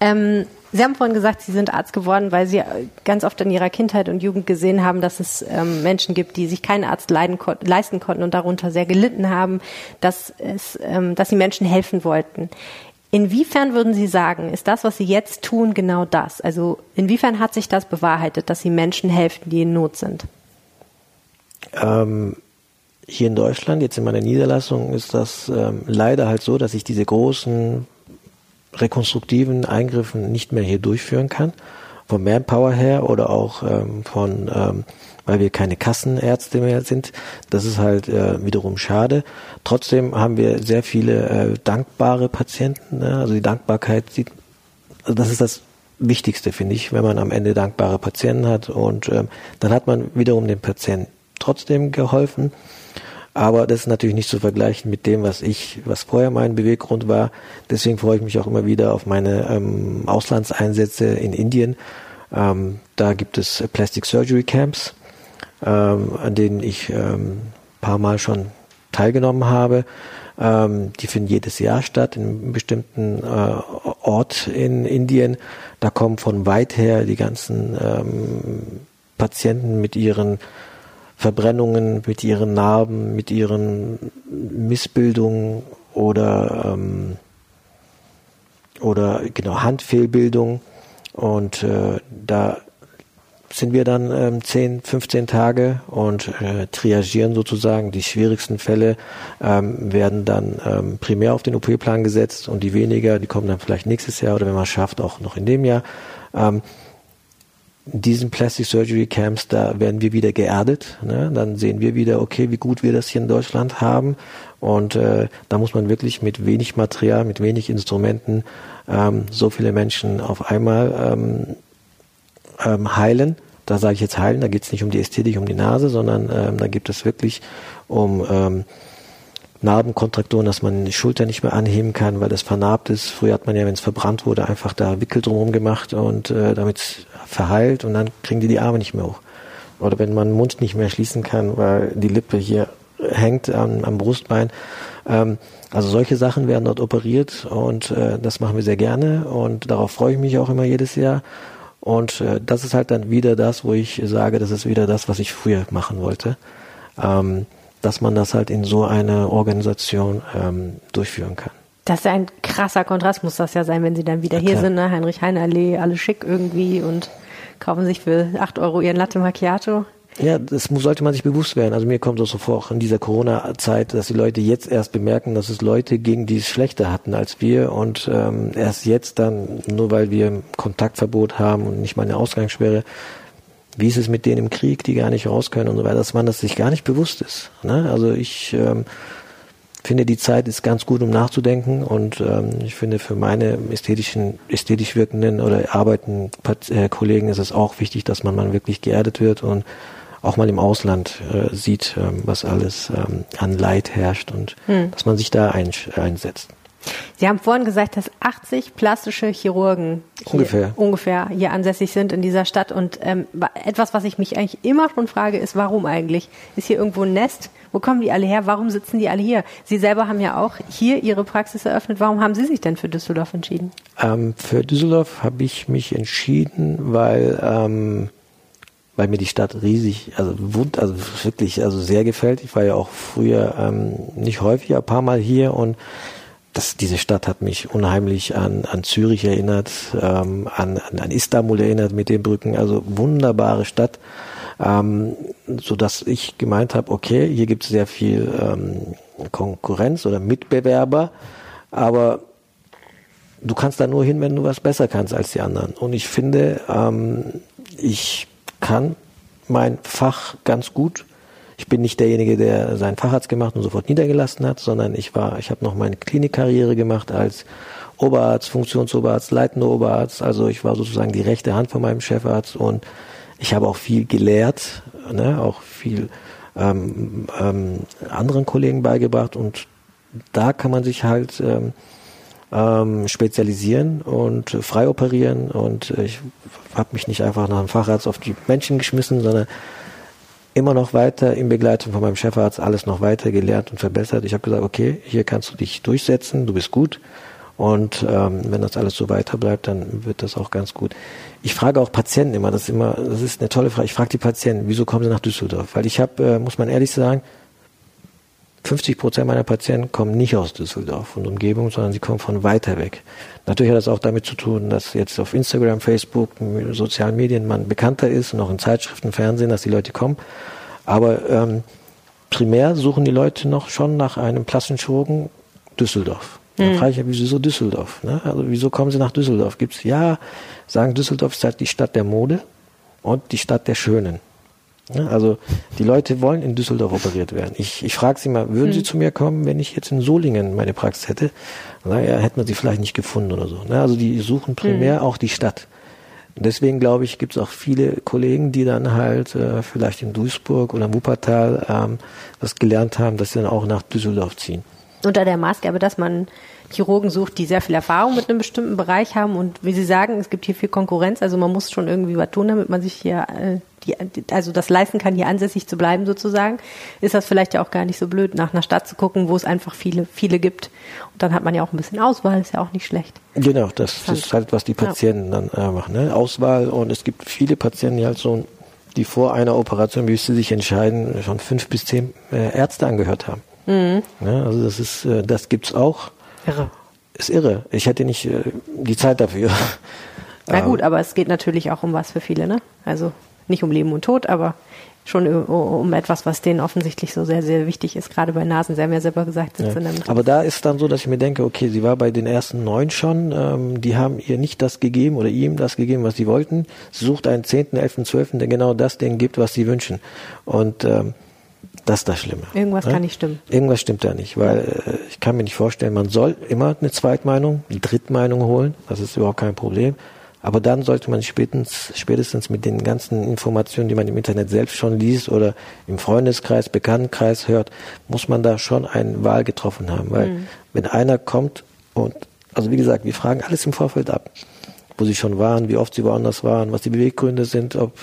Speaker 1: Ähm, Sie haben vorhin gesagt, Sie sind Arzt geworden, weil Sie ganz oft in Ihrer Kindheit und Jugend gesehen haben, dass es ähm, Menschen gibt, die sich keinen Arzt leiden, leisten konnten und darunter sehr gelitten haben, dass, es, ähm, dass Sie Menschen helfen wollten. Inwiefern würden Sie sagen, ist das, was Sie jetzt tun, genau das? Also inwiefern hat sich das bewahrheitet, dass Sie Menschen helfen, die in Not sind?
Speaker 3: Ähm, hier in Deutschland, jetzt in meiner Niederlassung, ist das ähm, leider halt so, dass ich diese großen rekonstruktiven Eingriffen nicht mehr hier durchführen kann, vom Manpower her oder auch ähm, von, ähm, weil wir keine Kassenärzte mehr sind. Das ist halt äh, wiederum schade. Trotzdem haben wir sehr viele äh, dankbare Patienten. Ne? Also die Dankbarkeit, sieht, also das ist das Wichtigste, finde ich, wenn man am Ende dankbare Patienten hat und ähm, dann hat man wiederum dem Patienten trotzdem geholfen. Aber das ist natürlich nicht zu vergleichen mit dem, was ich, was vorher mein Beweggrund war. Deswegen freue ich mich auch immer wieder auf meine ähm, Auslandseinsätze in Indien. Ähm, da gibt es Plastic Surgery Camps, ähm, an denen ich ähm, paar Mal schon teilgenommen habe. Ähm, die finden jedes Jahr statt in einem bestimmten äh, Ort in Indien. Da kommen von weit her die ganzen ähm, Patienten mit ihren Verbrennungen, mit ihren Narben, mit ihren Missbildungen oder, ähm, oder genau Handfehlbildung. Und äh, da sind wir dann ähm, 10, 15 Tage und äh, triagieren sozusagen. Die schwierigsten Fälle ähm, werden dann ähm, primär auf den OP-Plan gesetzt und die weniger, die kommen dann vielleicht nächstes Jahr oder wenn man es schafft, auch noch in dem Jahr. Ähm, diesen Plastic Surgery Camps, da werden wir wieder geerdet. Ne? Dann sehen wir wieder, okay, wie gut wir das hier in Deutschland haben. Und äh, da muss man wirklich mit wenig Material, mit wenig Instrumenten ähm, so viele Menschen auf einmal ähm, ähm, heilen. Da sage ich jetzt heilen, da geht es nicht um die Ästhetik, um die Nase, sondern ähm, da gibt es wirklich um ähm, Narbenkontrakturen, dass man die Schulter nicht mehr anheben kann, weil das vernarbt ist. Früher hat man ja, wenn es verbrannt wurde, einfach da Wickel drumherum gemacht und äh, damit verheilt und dann kriegen die die Arme nicht mehr hoch. Oder wenn man den Mund nicht mehr schließen kann, weil die Lippe hier hängt am, am Brustbein. Ähm, also solche Sachen werden dort operiert und äh, das machen wir sehr gerne und darauf freue ich mich auch immer jedes Jahr. Und äh, das ist halt dann wieder das, wo ich sage, das ist wieder das, was ich früher machen wollte. Ähm, dass man das halt in so einer Organisation ähm, durchführen kann.
Speaker 1: Das ist ein krasser Kontrast, muss das ja sein, wenn Sie dann wieder ja, hier sind, ne? Heinrich-Heine-Allee, alle schick irgendwie und kaufen sich für acht Euro ihren Latte Macchiato.
Speaker 3: Ja, das muss, sollte man sich bewusst werden. Also mir kommt es so vor, auch in dieser Corona-Zeit, dass die Leute jetzt erst bemerken, dass es Leute ging, die es schlechter hatten als wir und ähm, erst jetzt dann, nur weil wir Kontaktverbot haben und nicht mal eine Ausgangssperre, wie ist es mit denen im Krieg, die gar nicht raus können und so weiter, dass man das sich gar nicht bewusst ist. Ne? Also ich ähm, finde, die Zeit ist ganz gut, um nachzudenken und ähm, ich finde, für meine ästhetischen, ästhetisch wirkenden oder arbeitenden äh, Kollegen ist es auch wichtig, dass man mal wirklich geerdet wird und auch mal im Ausland äh, sieht, ähm, was alles ähm, an Leid herrscht und hm. dass man sich da ein, einsetzt.
Speaker 1: Sie haben vorhin gesagt, dass 80 plastische Chirurgen
Speaker 3: hier, ungefähr.
Speaker 1: ungefähr hier ansässig sind in dieser Stadt. Und ähm, etwas, was ich mich eigentlich immer schon frage, ist, warum eigentlich? Ist hier irgendwo ein Nest? Wo kommen die alle her? Warum sitzen die alle hier? Sie selber haben ja auch hier Ihre Praxis eröffnet. Warum haben Sie sich denn für Düsseldorf entschieden?
Speaker 3: Ähm, für Düsseldorf habe ich mich entschieden, weil ähm, weil mir die Stadt riesig, also wund, also wirklich, also sehr gefällt. Ich war ja auch früher ähm, nicht häufig, ein paar Mal hier und das, diese Stadt hat mich unheimlich an, an Zürich erinnert, ähm, an, an Istanbul erinnert mit den Brücken. Also wunderbare Stadt, ähm, so dass ich gemeint habe, okay, hier gibt es sehr viel ähm, Konkurrenz oder Mitbewerber, aber du kannst da nur hin, wenn du was besser kannst als die anderen. Und ich finde, ähm, ich kann mein Fach ganz gut ich bin nicht derjenige, der seinen Facharzt gemacht und sofort niedergelassen hat, sondern ich war, ich habe noch meine Klinikkarriere gemacht als Oberarzt, Funktionsoberarzt, leitender Oberarzt. Also ich war sozusagen die rechte Hand von meinem Chefarzt und ich habe auch viel gelehrt, ne, auch viel ähm, ähm, anderen Kollegen beigebracht und da kann man sich halt ähm, ähm, spezialisieren und frei operieren und ich habe mich nicht einfach nach einem Facharzt auf die Menschen geschmissen, sondern immer noch weiter in Begleitung von meinem Chefarzt alles noch weiter gelernt und verbessert. Ich habe gesagt, okay, hier kannst du dich durchsetzen, du bist gut. Und ähm, wenn das alles so weiter bleibt, dann wird das auch ganz gut. Ich frage auch Patienten immer, das ist immer, das ist eine tolle Frage. Ich frage die Patienten, wieso kommen sie nach Düsseldorf? Weil ich habe, äh, muss man ehrlich sagen, 50 Prozent meiner Patienten kommen nicht aus Düsseldorf und Umgebung, sondern sie kommen von weiter weg. Natürlich hat das auch damit zu tun, dass jetzt auf Instagram, Facebook, sozialen Medien man bekannter ist und auch in Zeitschriften, Fernsehen, dass die Leute kommen. Aber ähm, primär suchen die Leute noch schon nach einem Plassenchirurgen Düsseldorf. Dann mhm. frage ich ja, wieso Düsseldorf? Ne? Also wieso kommen sie nach Düsseldorf? Gibt's ja, sagen Düsseldorf ist halt die Stadt der Mode und die Stadt der Schönen. Also die Leute wollen in Düsseldorf operiert werden. Ich, ich frage sie mal, würden hm. sie zu mir kommen, wenn ich jetzt in Solingen meine Praxis hätte? Naja, hätte man sie vielleicht nicht gefunden oder so. Also die suchen primär hm. auch die Stadt. deswegen glaube ich, gibt es auch viele Kollegen, die dann halt äh, vielleicht in Duisburg oder Wuppertal ähm, das gelernt haben, dass sie dann auch nach Düsseldorf ziehen.
Speaker 1: Unter der Maßgabe, dass man Chirurgen sucht, die sehr viel Erfahrung mit einem bestimmten Bereich haben und wie Sie sagen, es gibt hier viel Konkurrenz, also man muss schon irgendwie was tun, damit man sich hier äh, die, also das leisten kann, hier ansässig zu bleiben sozusagen, ist das vielleicht ja auch gar nicht so blöd, nach einer Stadt zu gucken, wo es einfach viele, viele gibt. Und dann hat man ja auch ein bisschen Auswahl, ist ja auch nicht schlecht.
Speaker 3: Genau, das ist halt, was die Patienten ja. dann äh, machen. Ne? Auswahl und es gibt viele Patienten, die halt so, die vor einer Operation, wie sie sich entscheiden, schon fünf bis zehn äh, Ärzte angehört haben. Mhm. Ja, also das ist, äh, das gibt's auch.
Speaker 1: Irre.
Speaker 3: Ist irre. Ich hätte nicht äh, die Zeit dafür.
Speaker 1: Na gut, ähm, aber es geht natürlich auch um was für viele, ne? Also nicht um Leben und Tod, aber schon um etwas, was denen offensichtlich so sehr, sehr wichtig ist, gerade bei Nasen. Sie haben ja selber gesagt,
Speaker 3: ja. Aber da ist dann so, dass ich mir denke, okay, sie war bei den ersten neun schon, ähm, die haben ihr nicht das gegeben oder ihm das gegeben, was sie wollten. Sie sucht einen zehnten, elften, zwölften, der genau das denen gibt, was sie wünschen. Und ähm, das ist das Schlimme.
Speaker 1: Irgendwas
Speaker 3: ja?
Speaker 1: kann nicht stimmen.
Speaker 3: Irgendwas stimmt da nicht, weil äh, ich kann mir nicht vorstellen, man soll immer eine Zweitmeinung, eine Drittmeinung holen. Das ist überhaupt kein Problem. Aber dann sollte man spätestens, spätestens mit den ganzen Informationen, die man im Internet selbst schon liest oder im Freundeskreis, Bekanntenkreis hört, muss man da schon eine Wahl getroffen haben. Weil mhm. wenn einer kommt und, also wie gesagt, wir fragen alles im Vorfeld ab, wo sie schon waren, wie oft sie woanders waren, was die Beweggründe sind, ob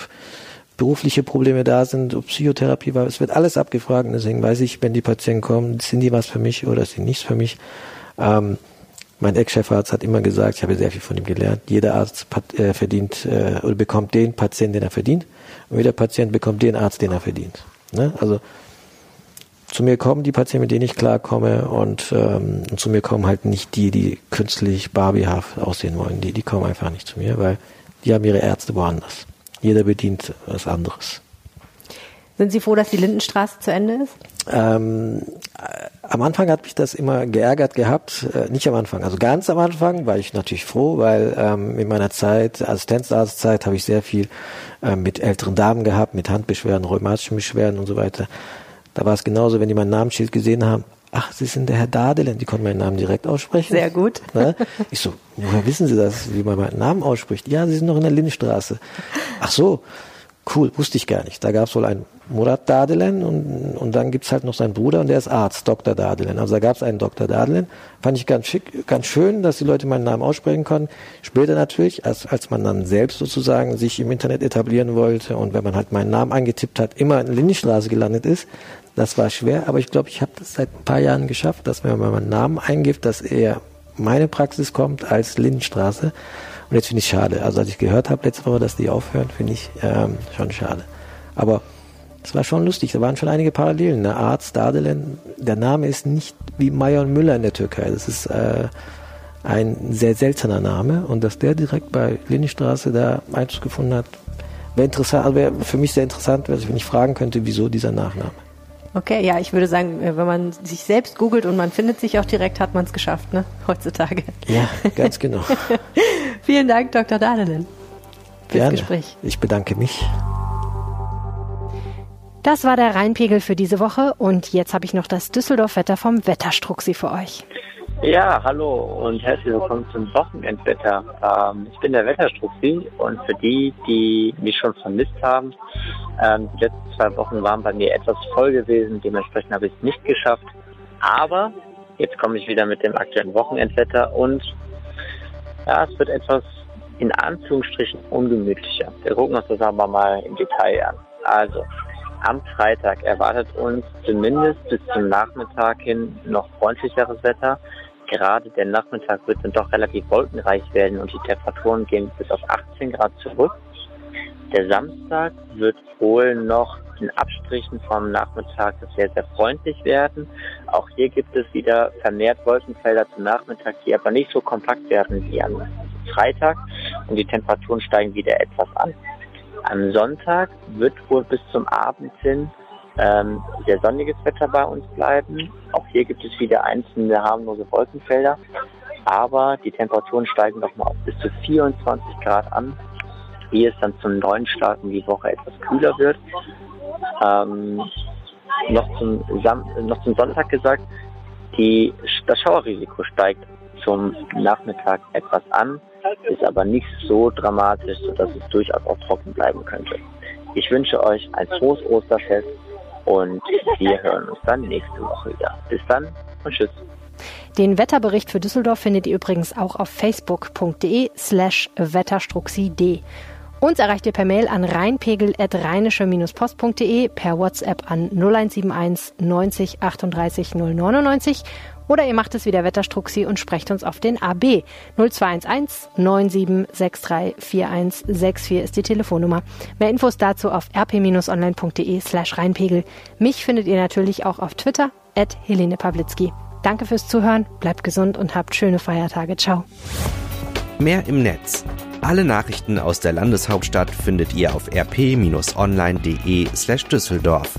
Speaker 3: berufliche Probleme da sind, ob Psychotherapie war, es wird alles abgefragt. Deswegen weiß ich, wenn die Patienten kommen, sind die was für mich oder sind nichts für mich. Ähm, mein Ex-Chefarzt hat immer gesagt, ich habe sehr viel von ihm gelernt, jeder Arzt äh, verdient äh, oder bekommt den Patienten, den er verdient, und jeder Patient bekommt den Arzt, den er verdient. Ne? Also zu mir kommen die Patienten, mit denen ich klarkomme, und, ähm, und zu mir kommen halt nicht die, die künstlich barbiehaft aussehen wollen. Die, die kommen einfach nicht zu mir, weil die haben ihre Ärzte woanders. Jeder bedient was anderes.
Speaker 1: Sind Sie froh, dass die Lindenstraße zu Ende ist?
Speaker 3: Ähm, äh, am Anfang hat mich das immer geärgert gehabt, äh, nicht am Anfang, also ganz am Anfang war ich natürlich froh, weil ähm, in meiner Zeit, Assistenzarztzeit, habe ich sehr viel äh, mit älteren Damen gehabt, mit Handbeschwerden, rheumatischen Beschwerden und so weiter. Da war es genauso, wenn die mein Namensschild gesehen haben, ach, Sie sind der Herr Dadelen, die konnten meinen Namen direkt aussprechen.
Speaker 1: Sehr gut.
Speaker 3: Ne? Ich so, woher wissen Sie das, wie man meinen Namen ausspricht? Ja, Sie sind noch in der Lindenstraße. Ach so, cool, wusste ich gar nicht. Da gab es wohl einen Murat Dadelen und, und dann gibt's halt noch seinen Bruder und der ist Arzt, Dr. Dadelen. Also da gab's einen Dr. Dadelen. Fand ich ganz schick, ganz schön, dass die Leute meinen Namen aussprechen konnten. Später natürlich, als, als man dann selbst sozusagen sich im Internet etablieren wollte und wenn man halt meinen Namen eingetippt hat, immer in Lindenstraße gelandet ist, das war schwer, aber ich glaube, ich habe das seit ein paar Jahren geschafft, dass wenn man meinen Namen eingibt, dass eher meine Praxis kommt als Lindenstraße. Und jetzt finde ich schade. Also als ich gehört habe letzte Woche, dass die aufhören, finde ich ähm, schon schade. Aber es war schon lustig, da waren schon einige Parallelen. Der Arzt Dardelen, der Name ist nicht wie Meyer und Müller in der Türkei. Das ist äh, ein sehr seltener Name und dass der direkt bei Lindenstraße da Einzug gefunden hat, wäre interessant, also wäre für mich sehr interessant, wenn ich fragen könnte, wieso dieser Nachname.
Speaker 1: Okay, ja, ich würde sagen, äh, wenn man sich selbst googelt und man findet sich auch direkt, hat man es geschafft, ne? Heutzutage.
Speaker 3: Ja, ganz genau.
Speaker 1: Vielen Dank, Dr. Dahlenen, fürs
Speaker 3: Gerne.
Speaker 1: Gespräch.
Speaker 3: Ich bedanke mich.
Speaker 1: Das war der Rheinpegel für diese Woche und jetzt habe ich noch das Düsseldorf-Wetter vom Wetterstruxi für euch.
Speaker 4: Ja, hallo und herzlich willkommen zum Wochenendwetter. Ähm, ich bin der Wetterstruxi und für die, die mich schon vermisst haben, ähm, die letzten zwei Wochen waren bei mir etwas voll gewesen, dementsprechend habe ich es nicht geschafft. Aber jetzt komme ich wieder mit dem aktuellen Wochenendwetter und ja, es wird etwas in Anführungsstrichen ungemütlicher. Wir gucken uns das aber mal im Detail an. Also, am Freitag erwartet uns zumindest bis zum Nachmittag hin noch freundlicheres Wetter. Gerade der Nachmittag wird dann doch relativ wolkenreich werden und die Temperaturen gehen bis auf 18 Grad zurück. Der Samstag wird wohl noch in Abstrichen vom Nachmittag sehr, sehr freundlich werden. Auch hier gibt es wieder vermehrt Wolkenfelder zum Nachmittag, die aber nicht so kompakt werden wie am Freitag und die Temperaturen steigen wieder etwas an. Am Sonntag wird wohl bis zum Abend hin ähm, sehr sonniges Wetter bei uns bleiben. Auch hier gibt es wieder einzelne harmlose Wolkenfelder, aber die Temperaturen steigen nochmal auf bis zu 24 Grad an, wie es dann zum neuen Start in die Woche etwas kühler wird. Ähm, noch, zum Sam noch zum Sonntag gesagt, die, das Schauerrisiko steigt zum Nachmittag etwas an ist aber nicht so dramatisch, sodass es durchaus auch trocken bleiben könnte. Ich wünsche euch ein frohes Osterfest und wir hören uns dann nächste Woche wieder. Bis dann und tschüss.
Speaker 1: Den Wetterbericht für Düsseldorf findet ihr übrigens auch auf facebook.de slash wetterstruxid. Uns erreicht ihr per Mail an rheinpegel.rheinische-post.de, per WhatsApp an 0171 90 38 099 oder ihr macht es wie der Wetterstruxi und sprecht uns auf den AB. 0211 97634164 ist die Telefonnummer. Mehr Infos dazu auf rp-online.de slash Rheinpegel. Mich findet ihr natürlich auch auf Twitter at Helene Pawlitzki. Danke fürs Zuhören, bleibt gesund und habt schöne Feiertage. Ciao.
Speaker 2: Mehr im Netz Alle Nachrichten aus der Landeshauptstadt findet ihr auf rp-online.de slash Düsseldorf.